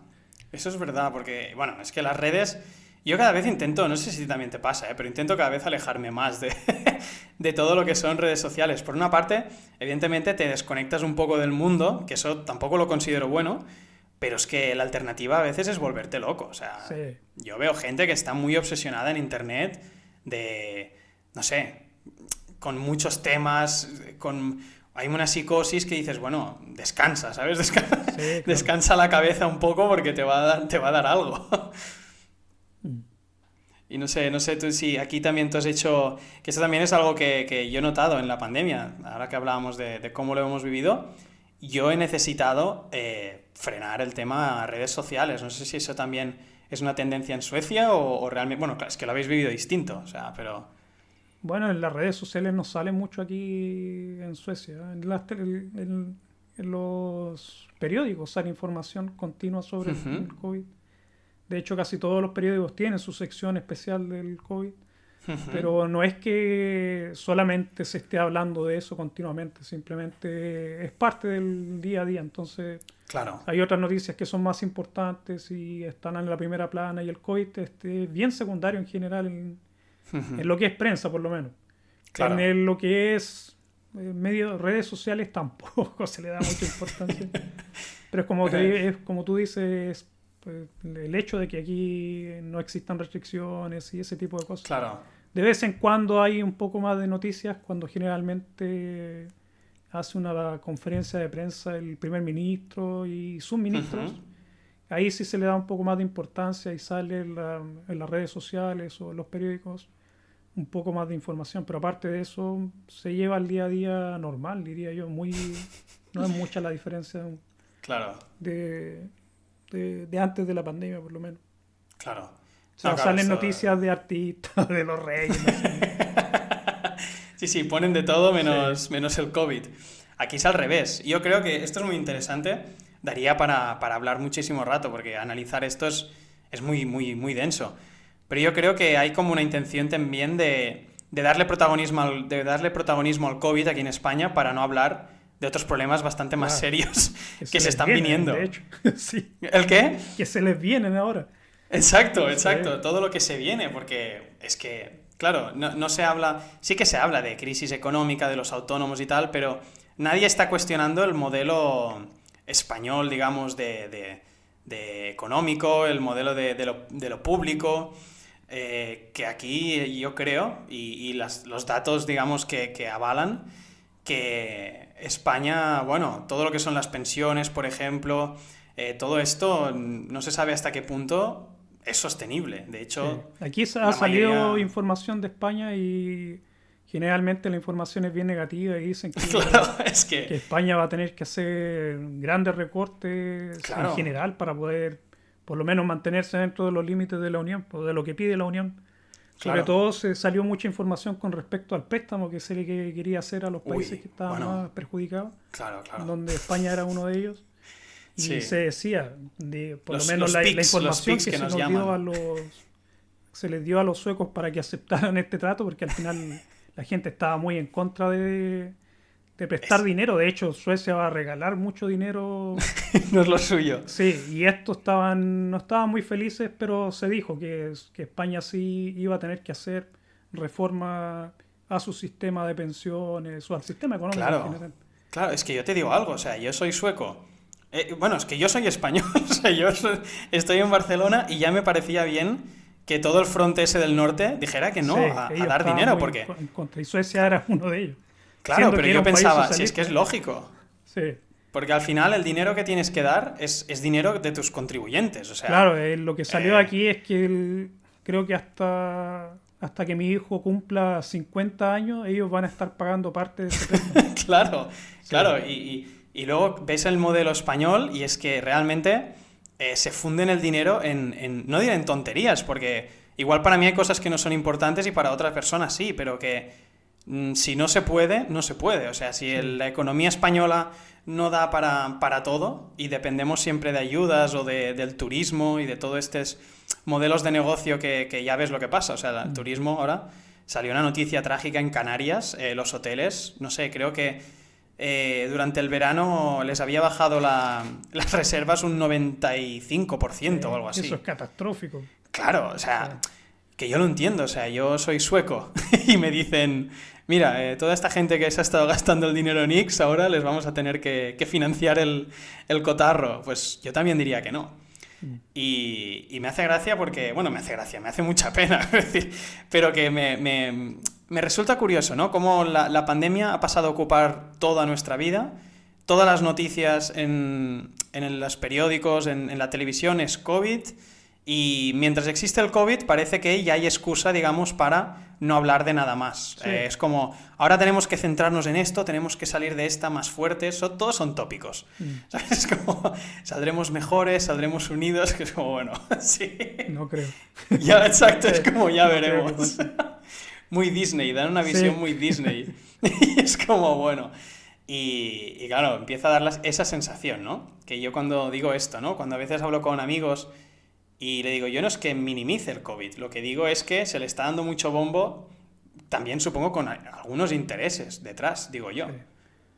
Speaker 1: Eso es verdad, porque bueno, es que las redes yo cada vez intento, no sé si también te pasa, ¿eh? pero intento cada vez alejarme más de, de todo lo que son redes sociales. Por una parte, evidentemente te desconectas un poco del mundo, que eso tampoco lo considero bueno, pero es que la alternativa a veces es volverte loco. O sea, yo veo gente que está muy obsesionada en Internet de, no sé, con muchos temas, con... Hay una psicosis que dices, bueno, descansa, ¿sabes? Descansa, la cabeza un poco porque te va a dar, te va a dar algo. Y no sé, no sé tú si aquí también tú has hecho, que eso también es algo que, que yo he notado en la pandemia, ahora que hablábamos de, de cómo lo hemos vivido, yo he necesitado eh, frenar el tema redes sociales. No sé si eso también es una tendencia en Suecia o, realmente, bueno, es que lo habéis vivido distinto, o sea, pero...
Speaker 2: Bueno, en las redes sociales no sale mucho aquí en Suecia. En, en, los periódicos sale información continua sobre el COVID. De hecho, casi todos los periódicos tienen su sección especial del COVID. Pero no es que solamente se esté hablando de eso continuamente, simplemente es parte del día a día. Entonces,
Speaker 1: claro.
Speaker 2: hay otras noticias que son más importantes y están en la primera plana y el COVID este, es bien secundario en general en, lo que es prensa, por lo menos. En lo que es eh, medio redes sociales tampoco se le da mucha importancia. Pero es como, es como tú dices, pues, el hecho de que aquí no existan restricciones y ese tipo de cosas.
Speaker 1: Claro.
Speaker 2: De vez en cuando hay un poco más de noticias cuando generalmente hace una conferencia de prensa el primer ministro y sus ministros. Ahí sí se le da un poco más de importancia y sale en, las redes sociales o en los periódicos un poco más de información, pero aparte de eso se lleva al día a día normal, diría yo, muy no es mucha la diferencia
Speaker 1: claro.
Speaker 2: de de, antes de la pandemia, por lo menos.
Speaker 1: Claro.
Speaker 2: salen noticias de artistas, de los reyes.
Speaker 1: sí, sí, ponen de todo menos, menos el COVID. Aquí es al revés. Yo creo que esto es muy interesante. Daría para, para hablar muchísimo rato, porque analizar esto es, es muy, muy, muy denso. Pero yo creo que hay como una intención también de, de darle, protagonismo al, de darle protagonismo al COVID aquí en España para no hablar de otros problemas bastante más serios que, se, están viniendo.
Speaker 2: De hecho. sí.
Speaker 1: ¿El qué?
Speaker 2: Que se les vienen ahora.
Speaker 1: Exacto, exacto. Todo lo que se viene, porque es que, claro, no, se habla, sí que se habla de crisis económica, de los autónomos y tal, pero nadie está cuestionando el modelo español, digamos, de, económico, el modelo de, lo, público. Eh, que aquí yo creo, y, los datos, digamos, que, que avalan, que España, bueno, todo lo que son las pensiones, por ejemplo, eh, todo esto no se sabe hasta qué punto es sostenible. De hecho,
Speaker 2: aquí ha salido información de España y generalmente la información es bien negativa y dicen que, España va a tener que hacer grandes recortes en general para poder por lo menos mantenerse dentro de los límites de la Unión, o de lo que pide la Unión. Sobre todo se salió mucha información con respecto al préstamo que se le quería hacer a los países que estaban más perjudicados,
Speaker 1: claro, claro.
Speaker 2: donde España era uno de ellos. Y se decía, de, por lo menos la, información que, se nos dio a los se les dio a los suecos para que aceptaran este trato, porque al final la gente estaba muy en contra de, de prestar dinero. De hecho, Suecia va a regalar mucho dinero.
Speaker 1: no es lo suyo.
Speaker 2: Sí, y estos estaban, no estaban muy felices, pero se dijo que, que España sí iba a tener que hacer reforma a su sistema de pensiones o al sistema económico
Speaker 1: claro, en general. Claro, es que yo te digo algo, o sea, yo soy sueco. Eh, bueno, es que yo soy español, o sea, yo estoy en Barcelona y ya me parecía bien que todo el frente ese del norte dijera que no a, dar dinero, porque...
Speaker 2: En contra, y Suecia era uno de ellos.
Speaker 1: Claro, pero yo pensaba, si es que es lógico. Sí. Porque al final el dinero que tienes que dar es, dinero de tus contribuyentes. O sea,
Speaker 2: claro, eh, lo que salió eh, aquí es que creo que hasta, hasta que mi hijo cumpla 50 años, ellos van a estar pagando parte de ese
Speaker 1: claro, claro. Y, y, luego ves el modelo español y es que realmente eh, se funden el dinero en, en, no diré en tonterías, porque igual para mí hay cosas que no son importantes y para otras personas sí, pero que si no se puede, no se puede. O sea, si la economía española no da para, para, todo y dependemos siempre de ayudas o de, del turismo y de todos estos modelos de negocio que, que, ya ves lo que pasa. O sea, el mm. turismo ahora salió una noticia trágica en Canarias, eh, los hoteles, no sé, creo que eh, durante el verano les había bajado la, las reservas un 95% o algo así.
Speaker 2: Eso es catastrófico.
Speaker 1: Claro, o sea, que yo lo entiendo, o sea, yo soy sueco y me dicen, mira, eh, toda esta gente que se ha estado gastando el dinero en X, ahora les vamos a tener que, financiar el, cotarro. Pues yo también diría que no. Mm. Y, me hace gracia porque, bueno, me hace gracia, me hace mucha pena, decir, pero que me, resulta curioso, ¿no? Cómo la, pandemia ha pasado a ocupar toda nuestra vida, todas las noticias en, los periódicos, en, en la televisión es COVID, y mientras existe el COVID, parece que ya hay excusa, digamos, para no hablar de nada más. Eh, es como, ahora tenemos que centrarnos en esto, tenemos que salir de esta más fuertes, todos son tópicos. Mm. Es como, saldremos mejores, saldremos unidos, que es como, bueno, sí.
Speaker 2: No creo.
Speaker 1: Ya, exacto, es como, ya veremos. muy Disney, dan una visión muy Disney. y es como, bueno. Y, y, claro, empieza a dar esa sensación, ¿no? Que yo cuando digo esto, ¿no? Cuando a veces hablo con amigos y le digo, yo no es que minimice el COVID, lo que digo es que se le está dando mucho bombo, también supongo con algunos intereses detrás, digo yo.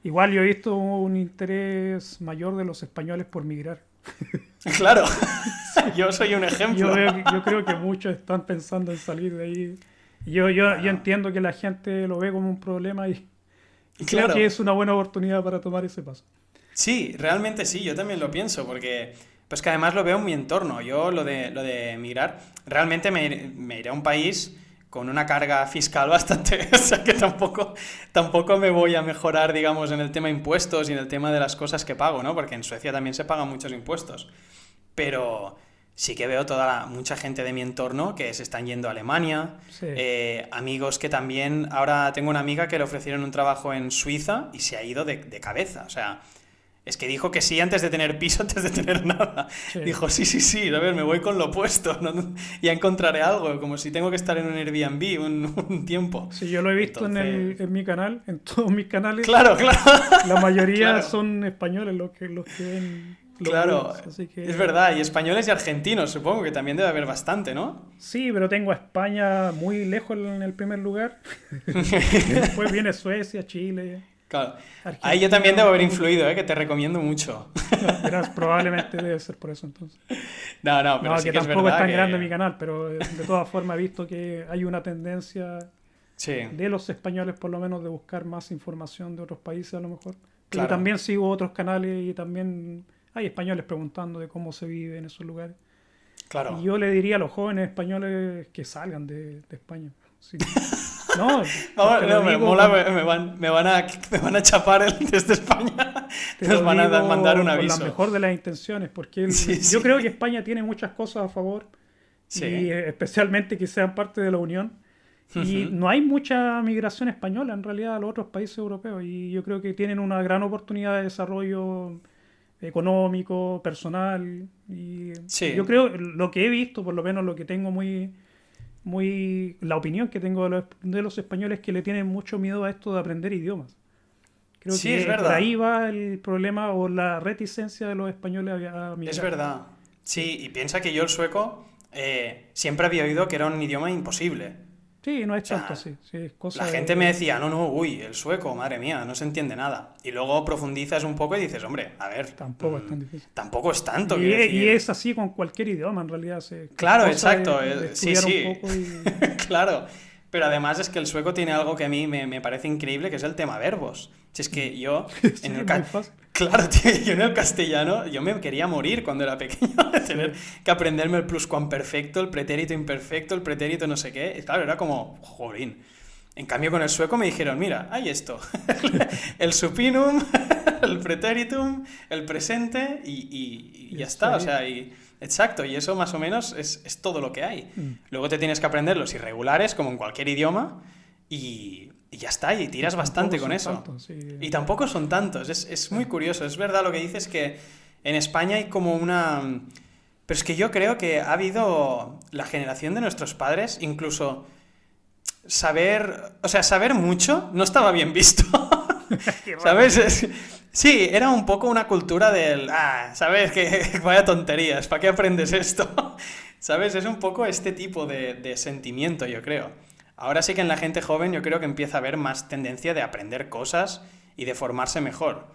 Speaker 2: Igual yo he visto un interés mayor de los españoles por migrar.
Speaker 1: Claro, yo soy un ejemplo.
Speaker 2: Yo, creo que muchos están pensando en salir de ahí. Yo, yo, yo entiendo que la gente lo ve como un problema y, creo que es una buena oportunidad para tomar ese paso.
Speaker 1: Sí, realmente sí, yo también lo pienso, porque pues que además lo veo en mi entorno. Yo lo de, lo de emigrar, realmente me, iré a un país con una carga fiscal bastante, o sea que tampoco, tampoco me voy a mejorar, digamos, en el tema impuestos y en el tema de las cosas que pago, ¿no? Porque en Suecia también se pagan muchos impuestos. Pero sí que veo toda mucha gente de mi entorno que se están yendo a Alemania, eh, amigos que también, ahora tengo una amiga que le ofrecieron un trabajo en Suiza y se ha ido de, de cabeza, o sea, es que dijo que sí antes de tener piso, antes de tener nada. Dijo, sí, sí, sí, a ver, me voy con lo opuesto. Ya encontraré algo, como si tengo que estar en un Airbnb un, tiempo.
Speaker 2: Sí, yo lo he visto en, el, en, mi canal, en todos mis canales.
Speaker 1: Claro, claro.
Speaker 2: La mayoría son españoles los que, los que ven.
Speaker 1: claro, es verdad, y españoles y argentinos, supongo que también debe haber bastante, ¿no?
Speaker 2: Sí, pero tengo a España muy lejos en el primer lugar. Después viene Suecia, Chile.
Speaker 1: Ahí yo también debo haber influido, ¿eh? que te recomiendo mucho.
Speaker 2: probablemente debe ser por eso entonces.
Speaker 1: No, no, pero
Speaker 2: que, tampoco es, tan grande mi canal, pero de, todas formas he visto que hay una tendencia de los españoles por lo menos de buscar más información de otros países a lo mejor. Pero también sigo otros canales y también hay españoles preguntando de cómo se vive en esos lugares.
Speaker 1: Claro.
Speaker 2: Y yo le diría a los jóvenes españoles que salgan de, de España. Sí. No,
Speaker 1: me, mola, me, van, me, van a, me van a chapar desde España. Nos van a mandar un aviso.
Speaker 2: Con la mejor de las intenciones, porque yo creo que España tiene muchas cosas a favor, y especialmente que sean parte de la Unión. Y no hay mucha migración española en realidad a los otros países europeos. Y yo creo que tienen una gran oportunidad de desarrollo económico, personal. Y yo creo, lo que he visto, por lo menos lo que tengo muy, muy la opinión que tengo de los, de los españoles que le tienen mucho miedo a esto de aprender idiomas. Creo que es por ahí va el problema o la reticencia de los españoles a
Speaker 1: migrar. Es verdad. Sí, y piensa que yo el sueco eh, siempre había oído que era un idioma imposible.
Speaker 2: Sí, no es tanto así.
Speaker 1: la gente me decía, no, no, uy, el sueco, madre mía, no se entiende nada. Y luego profundizas un poco y dices, hombre, a ver.
Speaker 2: Tampoco es tan mm, difícil.
Speaker 1: Tampoco es tanto.
Speaker 2: Y, y es así con cualquier idioma, en realidad.
Speaker 1: claro, exacto. sí, sí. claro. Pero además es que el sueco tiene algo que a mí me, me parece increíble, que es el tema verbos. Si es que yo, en el claro, tío, yo en el castellano, yo me quería morir cuando era pequeño de tener que aprenderme el pluscuamperfecto, el pretérito imperfecto, el pretérito no sé qué. Claro, era como, jorín. En cambio, con el sueco me dijeron, mira, hay esto, el supinum, el pretéritum, el presente y, y, ya está. O sea, y, exacto, y eso más o menos es, es todo lo que hay. Mm. Luego te tienes que aprender los irregulares, como en cualquier idioma, y, y ya está, y tiras bastante con eso. Y tampoco son tantos, es, es, muy curioso. Es verdad lo que dices que en España hay como una... Pero es que yo creo que ha habido la generación de nuestros padres, incluso saber, o sea, saber mucho no estaba bien visto. ¿Sabes? sí, era un poco una cultura del, ah, ¿sabes? Que vaya tonterías, ¿para qué aprendes esto? ¿Sabes? Es un poco este tipo de, de sentimiento, yo creo. Ahora sí que en la gente joven yo creo que empieza a haber más tendencia de aprender cosas y de formarse mejor.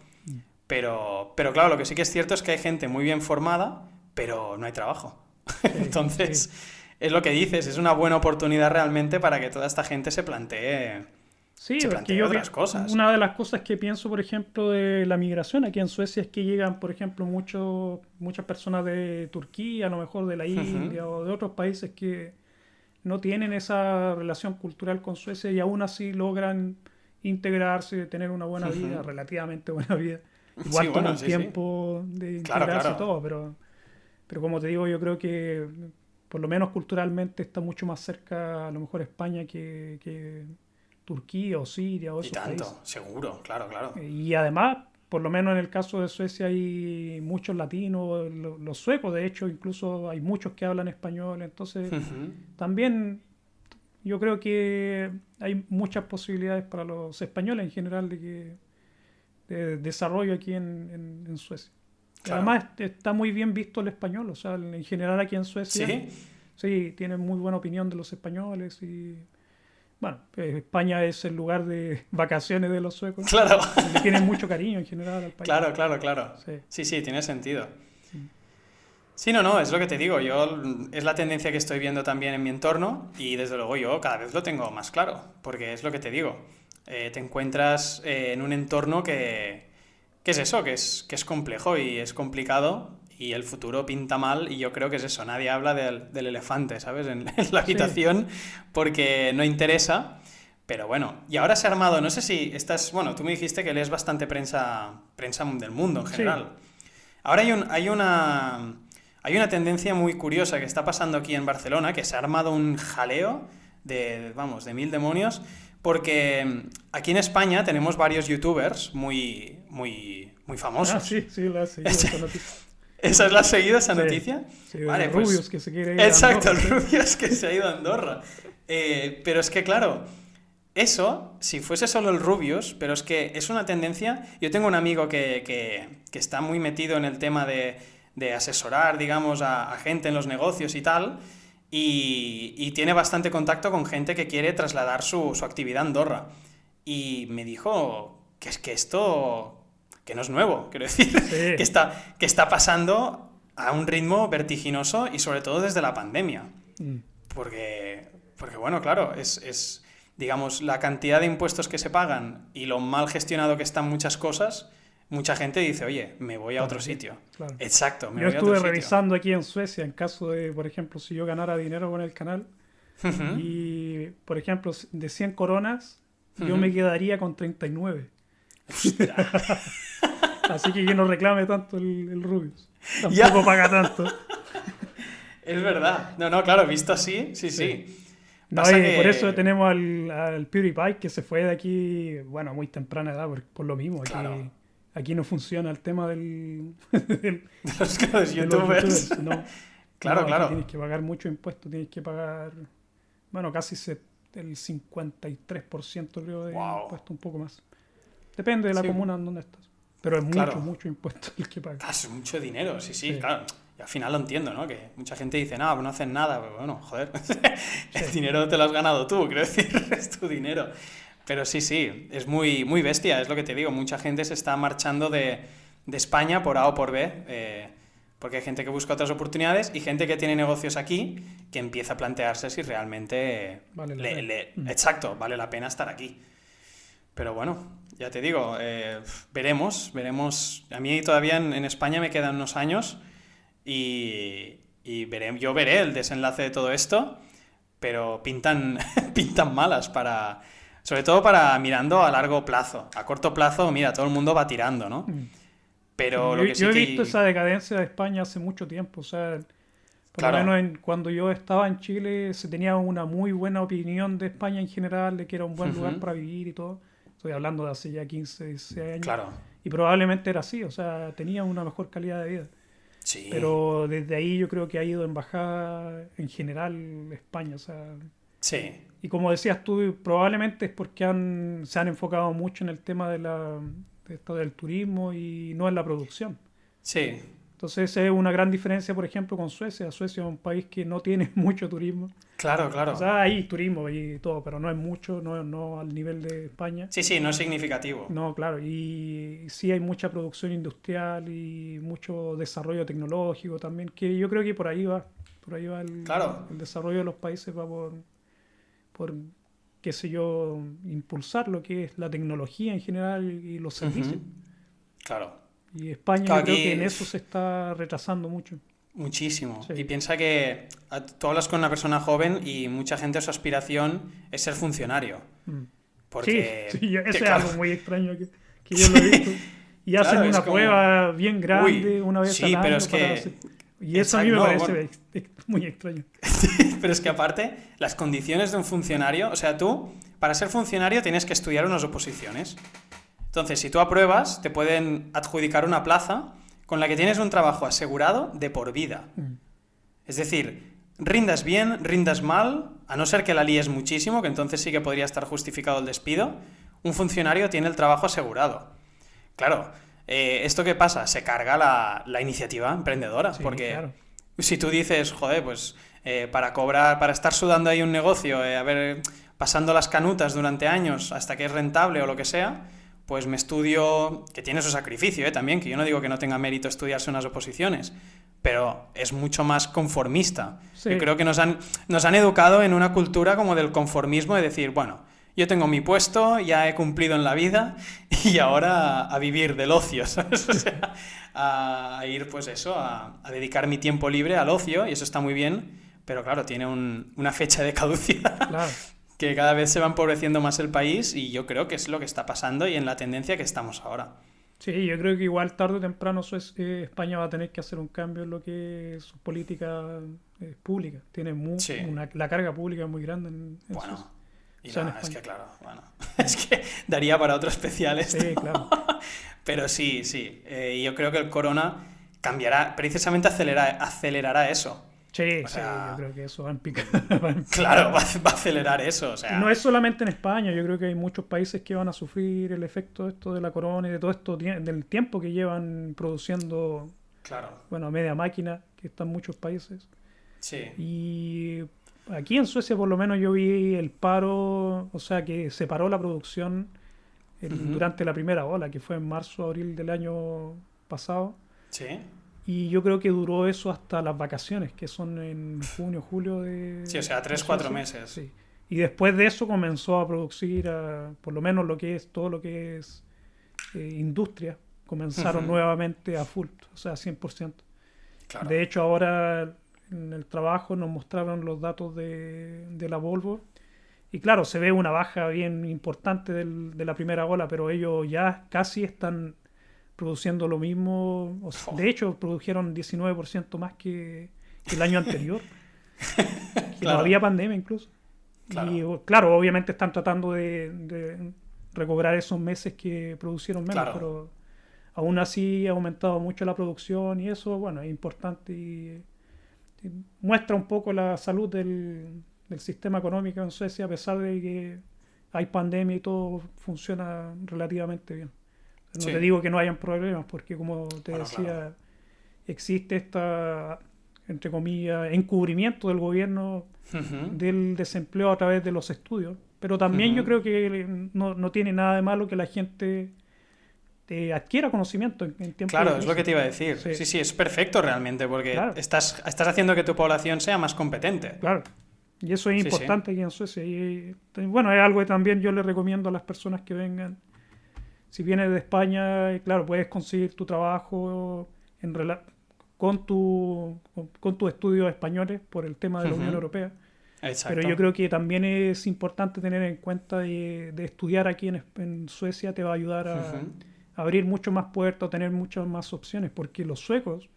Speaker 1: Pero, pero claro, lo que sí que es cierto es que hay gente muy bien formada, pero no hay trabajo. Entonces, es lo que dices, es una buena oportunidad realmente para que toda esta gente se plantee,
Speaker 2: sí, se otras cosas. Una de las cosas que pienso, por ejemplo, de la migración aquí en Suecia es que llegan, por ejemplo, muchas personas de Turquía, a lo mejor de la India o de otros países que no tienen esa relación cultural con Suecia y aún así logran integrarse, tener una buena vida, relativamente buena vida. Igual con el tiempo de integrarse y todo, pero, pero como te digo, yo creo que por lo menos culturalmente está mucho más cerca a lo mejor España que, Turquía o Siria o esos
Speaker 1: Y tanto, seguro, claro, claro.
Speaker 2: Y además por lo menos en el caso de Suecia hay muchos latinos, los, suecos de hecho incluso hay muchos que hablan español, entonces también yo creo que hay muchas posibilidades para los españoles en general de que de desarrollo aquí en, Suecia. Además está muy bien visto el español, o sea, en general aquí en Suecia sí, sí tienen muy buena opinión de los españoles y bueno, eh, España es el lugar de vacaciones de los suecos.
Speaker 1: Claro.
Speaker 2: Le tienen mucho cariño en general al país.
Speaker 1: Claro, claro, claro. Sí, sí, tiene sentido. Sí. no, no, es lo que te digo. Yo es la tendencia que estoy viendo también en mi entorno y desde luego yo cada vez lo tengo más claro, porque es lo que te digo. Eh, te encuentras eh, en un entorno que, que es eso, que es, que es complejo y es complicado y el futuro pinta mal y yo creo que es eso, nadie habla del, del elefante, ¿sabes? En, la habitación porque no interesa. Pero bueno, y ahora se ha armado, no sé si estás, bueno, tú me dijiste que lees bastante prensa, prensa del mundo en general. Ahora hay, un, hay, una, hay una tendencia muy curiosa que está pasando aquí en Barcelona, que se ha armado un jaleo de, vamos, de mil demonios, porque aquí en España tenemos varios youtubers muy, muy, muy famosos. Ah,
Speaker 2: sí, sí, la
Speaker 1: ¿Esa es la seguida, esa noticia?
Speaker 2: Sí, vale, pues Rubius que se quiere ir
Speaker 1: Exacto, el Rubius que se ha ido a Andorra. Eh, pero es que, claro, eso, si fuese solo el Rubius, pero es que es una tendencia. Yo tengo un amigo que, que, está muy metido en el tema de, de asesorar, digamos, a, gente en los negocios y tal. Y, y, tiene bastante contacto con gente que quiere trasladar su, su actividad a Andorra. Y me dijo que es que esto que no es nuevo, quiero decir, que, está, que está pasando a un ritmo vertiginoso y sobre todo desde la pandemia. Mm. Porque, porque, bueno, claro, es, digamos, la cantidad de impuestos que se pagan y lo mal gestionado que están muchas cosas, mucha gente dice, oye, me voy a otro sitio. Exacto.
Speaker 2: Me yo estuve revisando aquí en Suecia, en caso de, por ejemplo, si yo ganara dinero con el canal, y, por ejemplo, de 100 coronas, yo me quedaría con 39. Así que que no reclame tanto el, el Rubius. Tampoco paga tanto.
Speaker 1: es verdad. No, no, claro, visto así, sí, sí.
Speaker 2: No, por eso tenemos al, al, PewDiePie que se fue de aquí, bueno, muy temprana edad, por, lo mismo. Aquí aquí no funciona el tema del,
Speaker 1: de los, youtubers.
Speaker 2: no, claro, claro. Tienes que pagar mucho impuesto, tienes que pagar, bueno, casi el 53% creo de impuesto, un poco más. Depende de la comuna en donde estás. Pero es mucho, mucho impuesto el que pagas.
Speaker 1: Ah, es mucho dinero, sí, sí, claro. Y al final lo entiendo, ¿no? Que mucha gente dice, no, pues no hacen nada. Pero bueno, joder, el dinero te lo has ganado tú, quiero decir, es tu dinero. Pero sí, sí, es muy, muy bestia, es lo que te digo. Mucha gente se está marchando de, de España por A o por B, eh, porque hay gente que busca otras oportunidades y gente que tiene negocios aquí que empieza a plantearse si realmente... Vale le, mm. Exacto, vale la pena estar aquí. Pero bueno, ya te digo, eh, veremos, veremos. A mí todavía en, España me quedan unos años y, y veré, yo veré el desenlace de todo esto, pero pintan, pintan malas para sobre todo para mirando a largo plazo. A corto plazo, mira, todo el mundo va tirando, ¿no? Mm. Pero
Speaker 2: lo que sí yo he visto esa decadencia de España hace mucho tiempo. O sea, por lo menos cuando yo estaba en Chile se tenía una muy buena opinión de España en general, de que era un buen lugar para vivir y todo. Estoy hablando de hace ya 15, 16 años. Claro. Y probablemente era así, o sea, tenía una mejor calidad de vida. Sí. Pero desde ahí yo creo que ha ido en bajada en general España, o sea. Sí. Y como decías tú, probablemente es porque han, se han enfocado mucho en el tema de la, esto del turismo y no en la producción. Sí. Entonces esa es una gran diferencia, por ejemplo, con Suecia. Suecia es un país que no tiene mucho turismo.
Speaker 1: Claro, claro.
Speaker 2: O sea, hay turismo y todo, pero no es mucho, no, no al nivel de España.
Speaker 1: Sí, sí, no es significativo.
Speaker 2: No, claro. Y sí hay mucha producción industrial y mucho desarrollo tecnológico también, que yo creo que por ahí va. Por ahí va el, claro. el desarrollo de los países, va por, por, qué sé yo, impulsar lo que es la tecnología en general y los servicios. Claro. Y España creo que en eso se está retrasando mucho.
Speaker 1: Muchísimo. Y piensa que tú hablas con una persona joven y mucha gente su aspiración es ser funcionario. Mm.
Speaker 2: Porque, sí, eso es algo muy extraño que, yo lo he visto. Y hacen una prueba bien grande una vez al año. Pero es que... Y eso a mí me parece muy extraño.
Speaker 1: Pero es que aparte, las condiciones de un funcionario, o sea, tú, para ser funcionario tienes que estudiar unas oposiciones. Entonces, si tú apruebas, te pueden adjudicar una plaza con la que tienes un trabajo asegurado de por vida. Mm. Es decir, rindas bien, rindas mal, a no ser que la líes muchísimo, que entonces sí que podría estar justificado el despido, un funcionario tiene el trabajo asegurado. Claro, eh, ¿esto qué pasa? Se carga la, iniciativa emprendedora, porque si tú dices, joder, pues eh, para cobrar, para estar sudando ahí un negocio, eh, a ver, pasando las canutas durante años hasta que es rentable o lo que sea, pues me estudio, que tiene su sacrificio ¿eh? también, que yo no digo que no tenga mérito estudiarse unas oposiciones, pero es mucho más conformista. Yo creo que nos han, nos han educado en una cultura como del conformismo de decir, bueno, yo tengo mi puesto, ya he cumplido en la vida y ahora a, vivir del ocio, ¿sabes? O sea, a, ir, pues eso, a, dedicar mi tiempo libre al ocio y eso está muy bien, pero claro, tiene una fecha de caducidad. que cada vez se va empobreciendo más el país y yo creo que es lo que está pasando y en la tendencia que estamos ahora.
Speaker 2: Sí, yo creo que igual tarde o temprano eh, España va a tener que hacer un cambio en lo que es su política eh, pública. Tiene la carga pública es muy grande en,
Speaker 1: bueno, y es que claro, bueno, es que daría para otro especial esto. Sí, claro. Pero sí, sí, eh, yo creo que el corona cambiará, precisamente acelerará eso.
Speaker 2: Sí, sí, yo creo que eso va a
Speaker 1: claro, va, a acelerar eso. O sea.
Speaker 2: No es solamente en España, yo creo que hay muchos países que van a sufrir el efecto de esto de la corona y de todo esto, del tiempo que llevan produciendo, claro. bueno, media máquina, que están muchos países. Sí. Y aquí en Suecia por lo menos yo vi el paro, o sea que se paró la producción durante la primera ola, que fue en marzo, abril del año pasado. Sí. Y yo creo que duró eso hasta las vacaciones, que son en junio, julio de...
Speaker 1: Sí, o sea, tres, cuatro meses. Sí.
Speaker 2: Y después de eso comenzó a producir, por lo menos lo que es todo lo que es eh, industria, comenzaron nuevamente a full, o sea, 100%. Claro. De hecho, ahora en el trabajo nos mostraron los datos de, la Volvo. Y claro, se ve una baja bien importante de la primera ola, pero ellos ya casi están produciendo lo mismo. de hecho, produjeron 19% más que, el año anterior. que no había pandemia incluso. Y claro, obviamente están tratando de, recobrar esos meses que producieron menos, pero aún así ha aumentado mucho la producción y eso, bueno, es importante y, muestra un poco la salud del, del, sistema económico en Suecia, a pesar de que hay pandemia y todo funciona relativamente bien. No te digo que no hayan problemas, porque como te decía, existe esta, entre comillas, encubrimiento del gobierno del desempleo a través de los estudios. Pero también yo creo que no, no tiene nada de malo que la gente adquiera conocimiento en, tiempo
Speaker 1: Claro, es lo que te iba a decir. Sí, sí, es perfecto realmente, porque estás, estás haciendo que tu población sea más competente.
Speaker 2: Claro. Y eso es importante aquí en Suecia. Y, bueno, es algo que también yo le recomiendo a las personas que vengan. Si vienes de España, claro, puedes conseguir tu trabajo en con, tu, con, tus estudios españoles por el tema de la Unión Europea. Pero yo creo que también es importante tener en cuenta de, estudiar aquí en, Suecia te va a ayudar a, abrir mucho más puertas, tener muchas más opciones, porque los suecos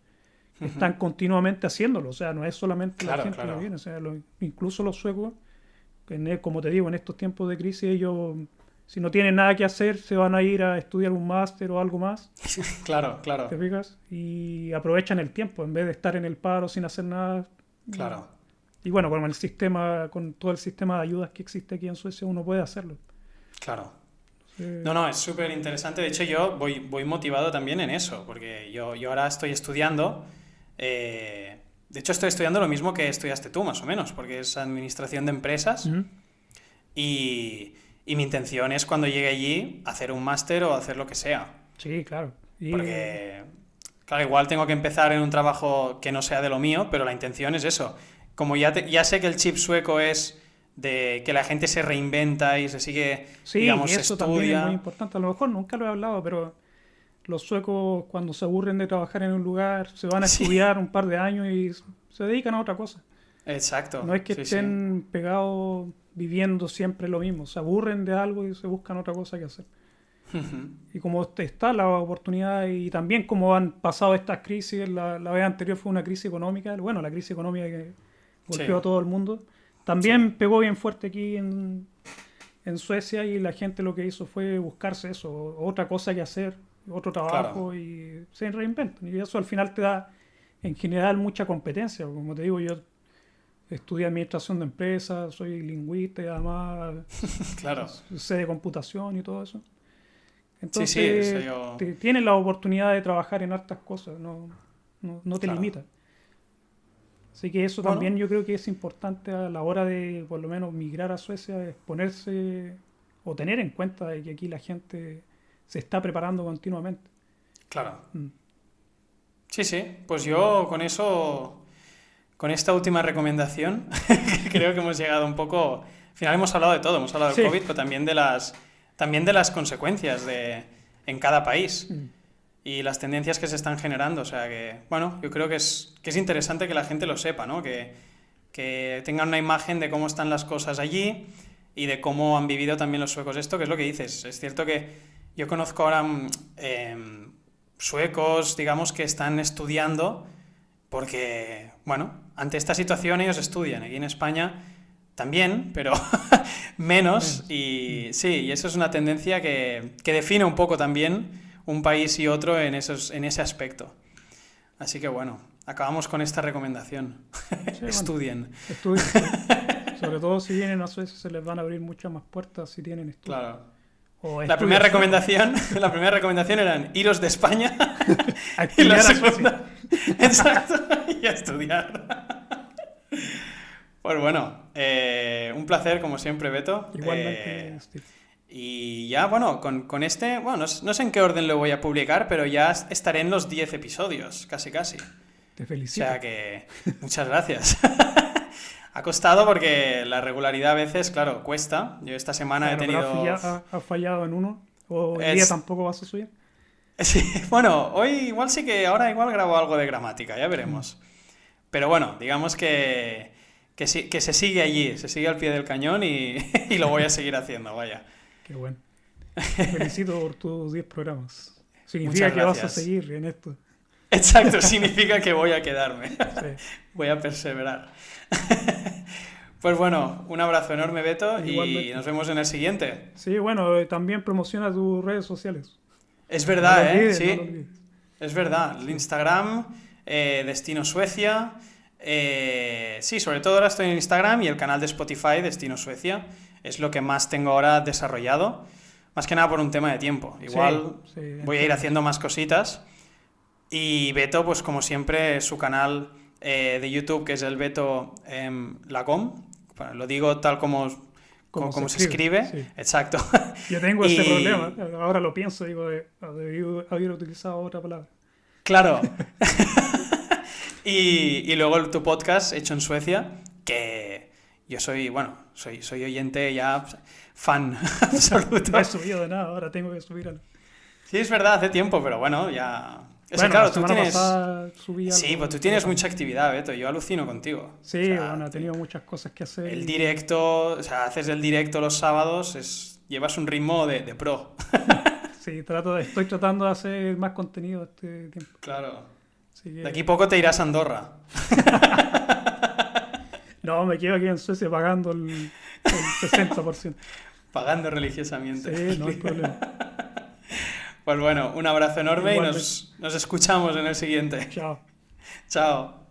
Speaker 2: están continuamente haciéndolo, o sea, no es solamente la gente que viene, o sea, incluso los suecos, e, como te digo, en estos tiempos de crisis, ellos, si no tienen nada que hacer, se van a ir a estudiar un máster o algo más.
Speaker 1: claro, claro.
Speaker 2: ¿Te fijas? Y aprovechan el tiempo, en vez de estar en el paro sin hacer nada.
Speaker 1: Claro.
Speaker 2: Y bueno, con el sistema, con todo el sistema de ayudas que existe aquí en Suecia, uno puede hacerlo.
Speaker 1: Claro. No, no, es súper interesante. De hecho, yo voy, voy motivado también en eso, porque yo, yo ahora estoy estudiando. Eh, de hecho, estoy estudiando lo mismo que estudiaste tú, más o menos, porque es administración de empresas. y, y, mi intención es cuando llegue allí hacer un máster o hacer lo que sea.
Speaker 2: Sí, claro.
Speaker 1: Porque, claro, igual tengo que empezar en un trabajo que no sea de lo mío, pero la intención es eso. Como ya, ya sé que el chip sueco es de que la gente se reinventa y se sigue,
Speaker 2: sí, digamos, eso también es muy importante. A lo mejor nunca lo he hablado, pero los suecos cuando se aburren de trabajar en un lugar se van a estudiar un par de años y se dedican a otra cosa.
Speaker 1: Exacto.
Speaker 2: No es que estén pegados viviendo siempre lo mismo, se aburren de algo y se buscan otra cosa que hacer. Y como está la oportunidad y también como han pasado estas crisis, la, la vez anterior fue una crisis económica, bueno, la crisis económica que golpeó a todo el mundo también pegó bien fuerte aquí en, Suecia y la gente lo que hizo fue buscarse eso, otra cosa que hacer, otro trabajo y se reinventan. Y eso al final te da en general mucha competencia. Como te digo, yo estudié administración de empresas, soy lingüista y además
Speaker 1: claro.
Speaker 2: sé de computación y todo eso. Entonces, tienes la oportunidad de trabajar en hartas cosas, no, no, te limita. Así que eso también yo creo que es importante a la hora de por lo menos migrar a Suecia, es ponerse o tener en cuenta de que aquí la gente se está preparando continuamente.
Speaker 1: Claro. Mm. Sí, sí, pues yo con eso, con esta última recomendación, creo que hemos llegado un poco, al final hemos hablado de todo, hemos hablado del COVID, pero también de las, también de las consecuencias de, en cada país. Mm y las tendencias que se están generando. O sea que, bueno, yo creo que es, que es interesante que la gente lo sepa, ¿no? Que, que tengan una imagen de cómo están las cosas allí y de cómo han vivido también los suecos esto, que es lo que dices. Es cierto que yo conozco ahora em, suecos, digamos, que están estudiando porque, bueno, ante esta situación ellos estudian. Aquí en España también, pero menos. Y sí, y eso es una tendencia que, que define un poco también un país y otro en, esos, en ese aspecto. Así que bueno, acabamos con esta recomendación. Estudien.
Speaker 2: estudien. Sobre todo si vienen a Suecia se les van a abrir muchas más puertas si tienen estudios.
Speaker 1: Claro. la primera recomendación, la primera recomendación eran iros de España y la segunda, exacto, y a estudiar. Pues bueno, eh, un placer como siempre, Beto.
Speaker 2: Igualmente, eh,
Speaker 1: y ya, bueno, con, este, bueno, no, sé en qué orden lo voy a publicar, pero ya estaré en los 10 episodios, casi casi.
Speaker 2: Te felicito.
Speaker 1: O sea que, muchas gracias. ha costado porque la regularidad a veces, claro, cuesta. Yo esta semana he tenido...
Speaker 2: ¿Ha fallado en uno? ¿O el día tampoco vas a subir?
Speaker 1: Sí, bueno, hoy igual sí que, ahora igual grabo algo de gramática, ya veremos. Pero bueno, digamos que, que, que se sigue allí, se sigue al pie del cañón y, y lo voy a seguir haciendo, vaya.
Speaker 2: Qué bueno. Felicito por tus 10 programas. Significa que vas a seguir en esto.
Speaker 1: Exacto, significa que voy a quedarme. Voy a perseverar. Pues bueno, un abrazo enorme, Beto, y nos vemos en el siguiente.
Speaker 2: Sí, bueno, eh, también promociona tus redes sociales.
Speaker 1: Es verdad,
Speaker 2: No
Speaker 1: ¿eh? Sí,
Speaker 2: no
Speaker 1: es verdad. El Instagram, eh, Destino Suecia. eh, sí, sobre todo ahora estoy en Instagram y el canal de Spotify, Destino Suecia. Es lo que más tengo ahora desarrollado. Más que nada por un tema de tiempo. Igual
Speaker 2: Sí, sí,
Speaker 1: voy a ir haciendo más cositas. Y Beto, pues como siempre, su canal eh, de YouTube, que es el Beto em, Lacom. Bueno, lo digo tal como, como, como se escribe.
Speaker 2: sí.
Speaker 1: Exacto.
Speaker 2: Yo tengo ese
Speaker 1: Y-
Speaker 2: problema. Ahora lo pienso, digo, debí haber utilizado otra palabra.
Speaker 1: Claro. y, y luego tu podcast hecho en Suecia, que yo soy, bueno, soy, soy oyente ya fan absoluto.
Speaker 2: No he subido de nada, ahora tengo que subir algo.
Speaker 1: Sí, es verdad, hace tiempo, pero bueno, ya... Es que
Speaker 2: Bueno,
Speaker 1: claro,
Speaker 2: la
Speaker 1: tú tienes...
Speaker 2: pasada subí algo.
Speaker 1: Sí, pues tú tienes mucha actividad, Beto, yo alucino contigo.
Speaker 2: Sí,
Speaker 1: O sea,
Speaker 2: bueno, he tenido muchas cosas que hacer.
Speaker 1: El directo, o sea, haces el directo los sábados, es, llevas un ritmo de, de pro.
Speaker 2: Sí, trato de, estoy tratando de hacer más contenido este tiempo.
Speaker 1: Claro.
Speaker 2: Que-
Speaker 1: De aquí poco te irás a Andorra.
Speaker 2: No, me quedo aquí en Suecia pagando el, el 60%.
Speaker 1: Pagando religiosamente.
Speaker 2: Sí, no hay problema.
Speaker 1: Pues bueno, un abrazo enorme y nos, nos escuchamos en el siguiente.
Speaker 2: Chao.
Speaker 1: Chao.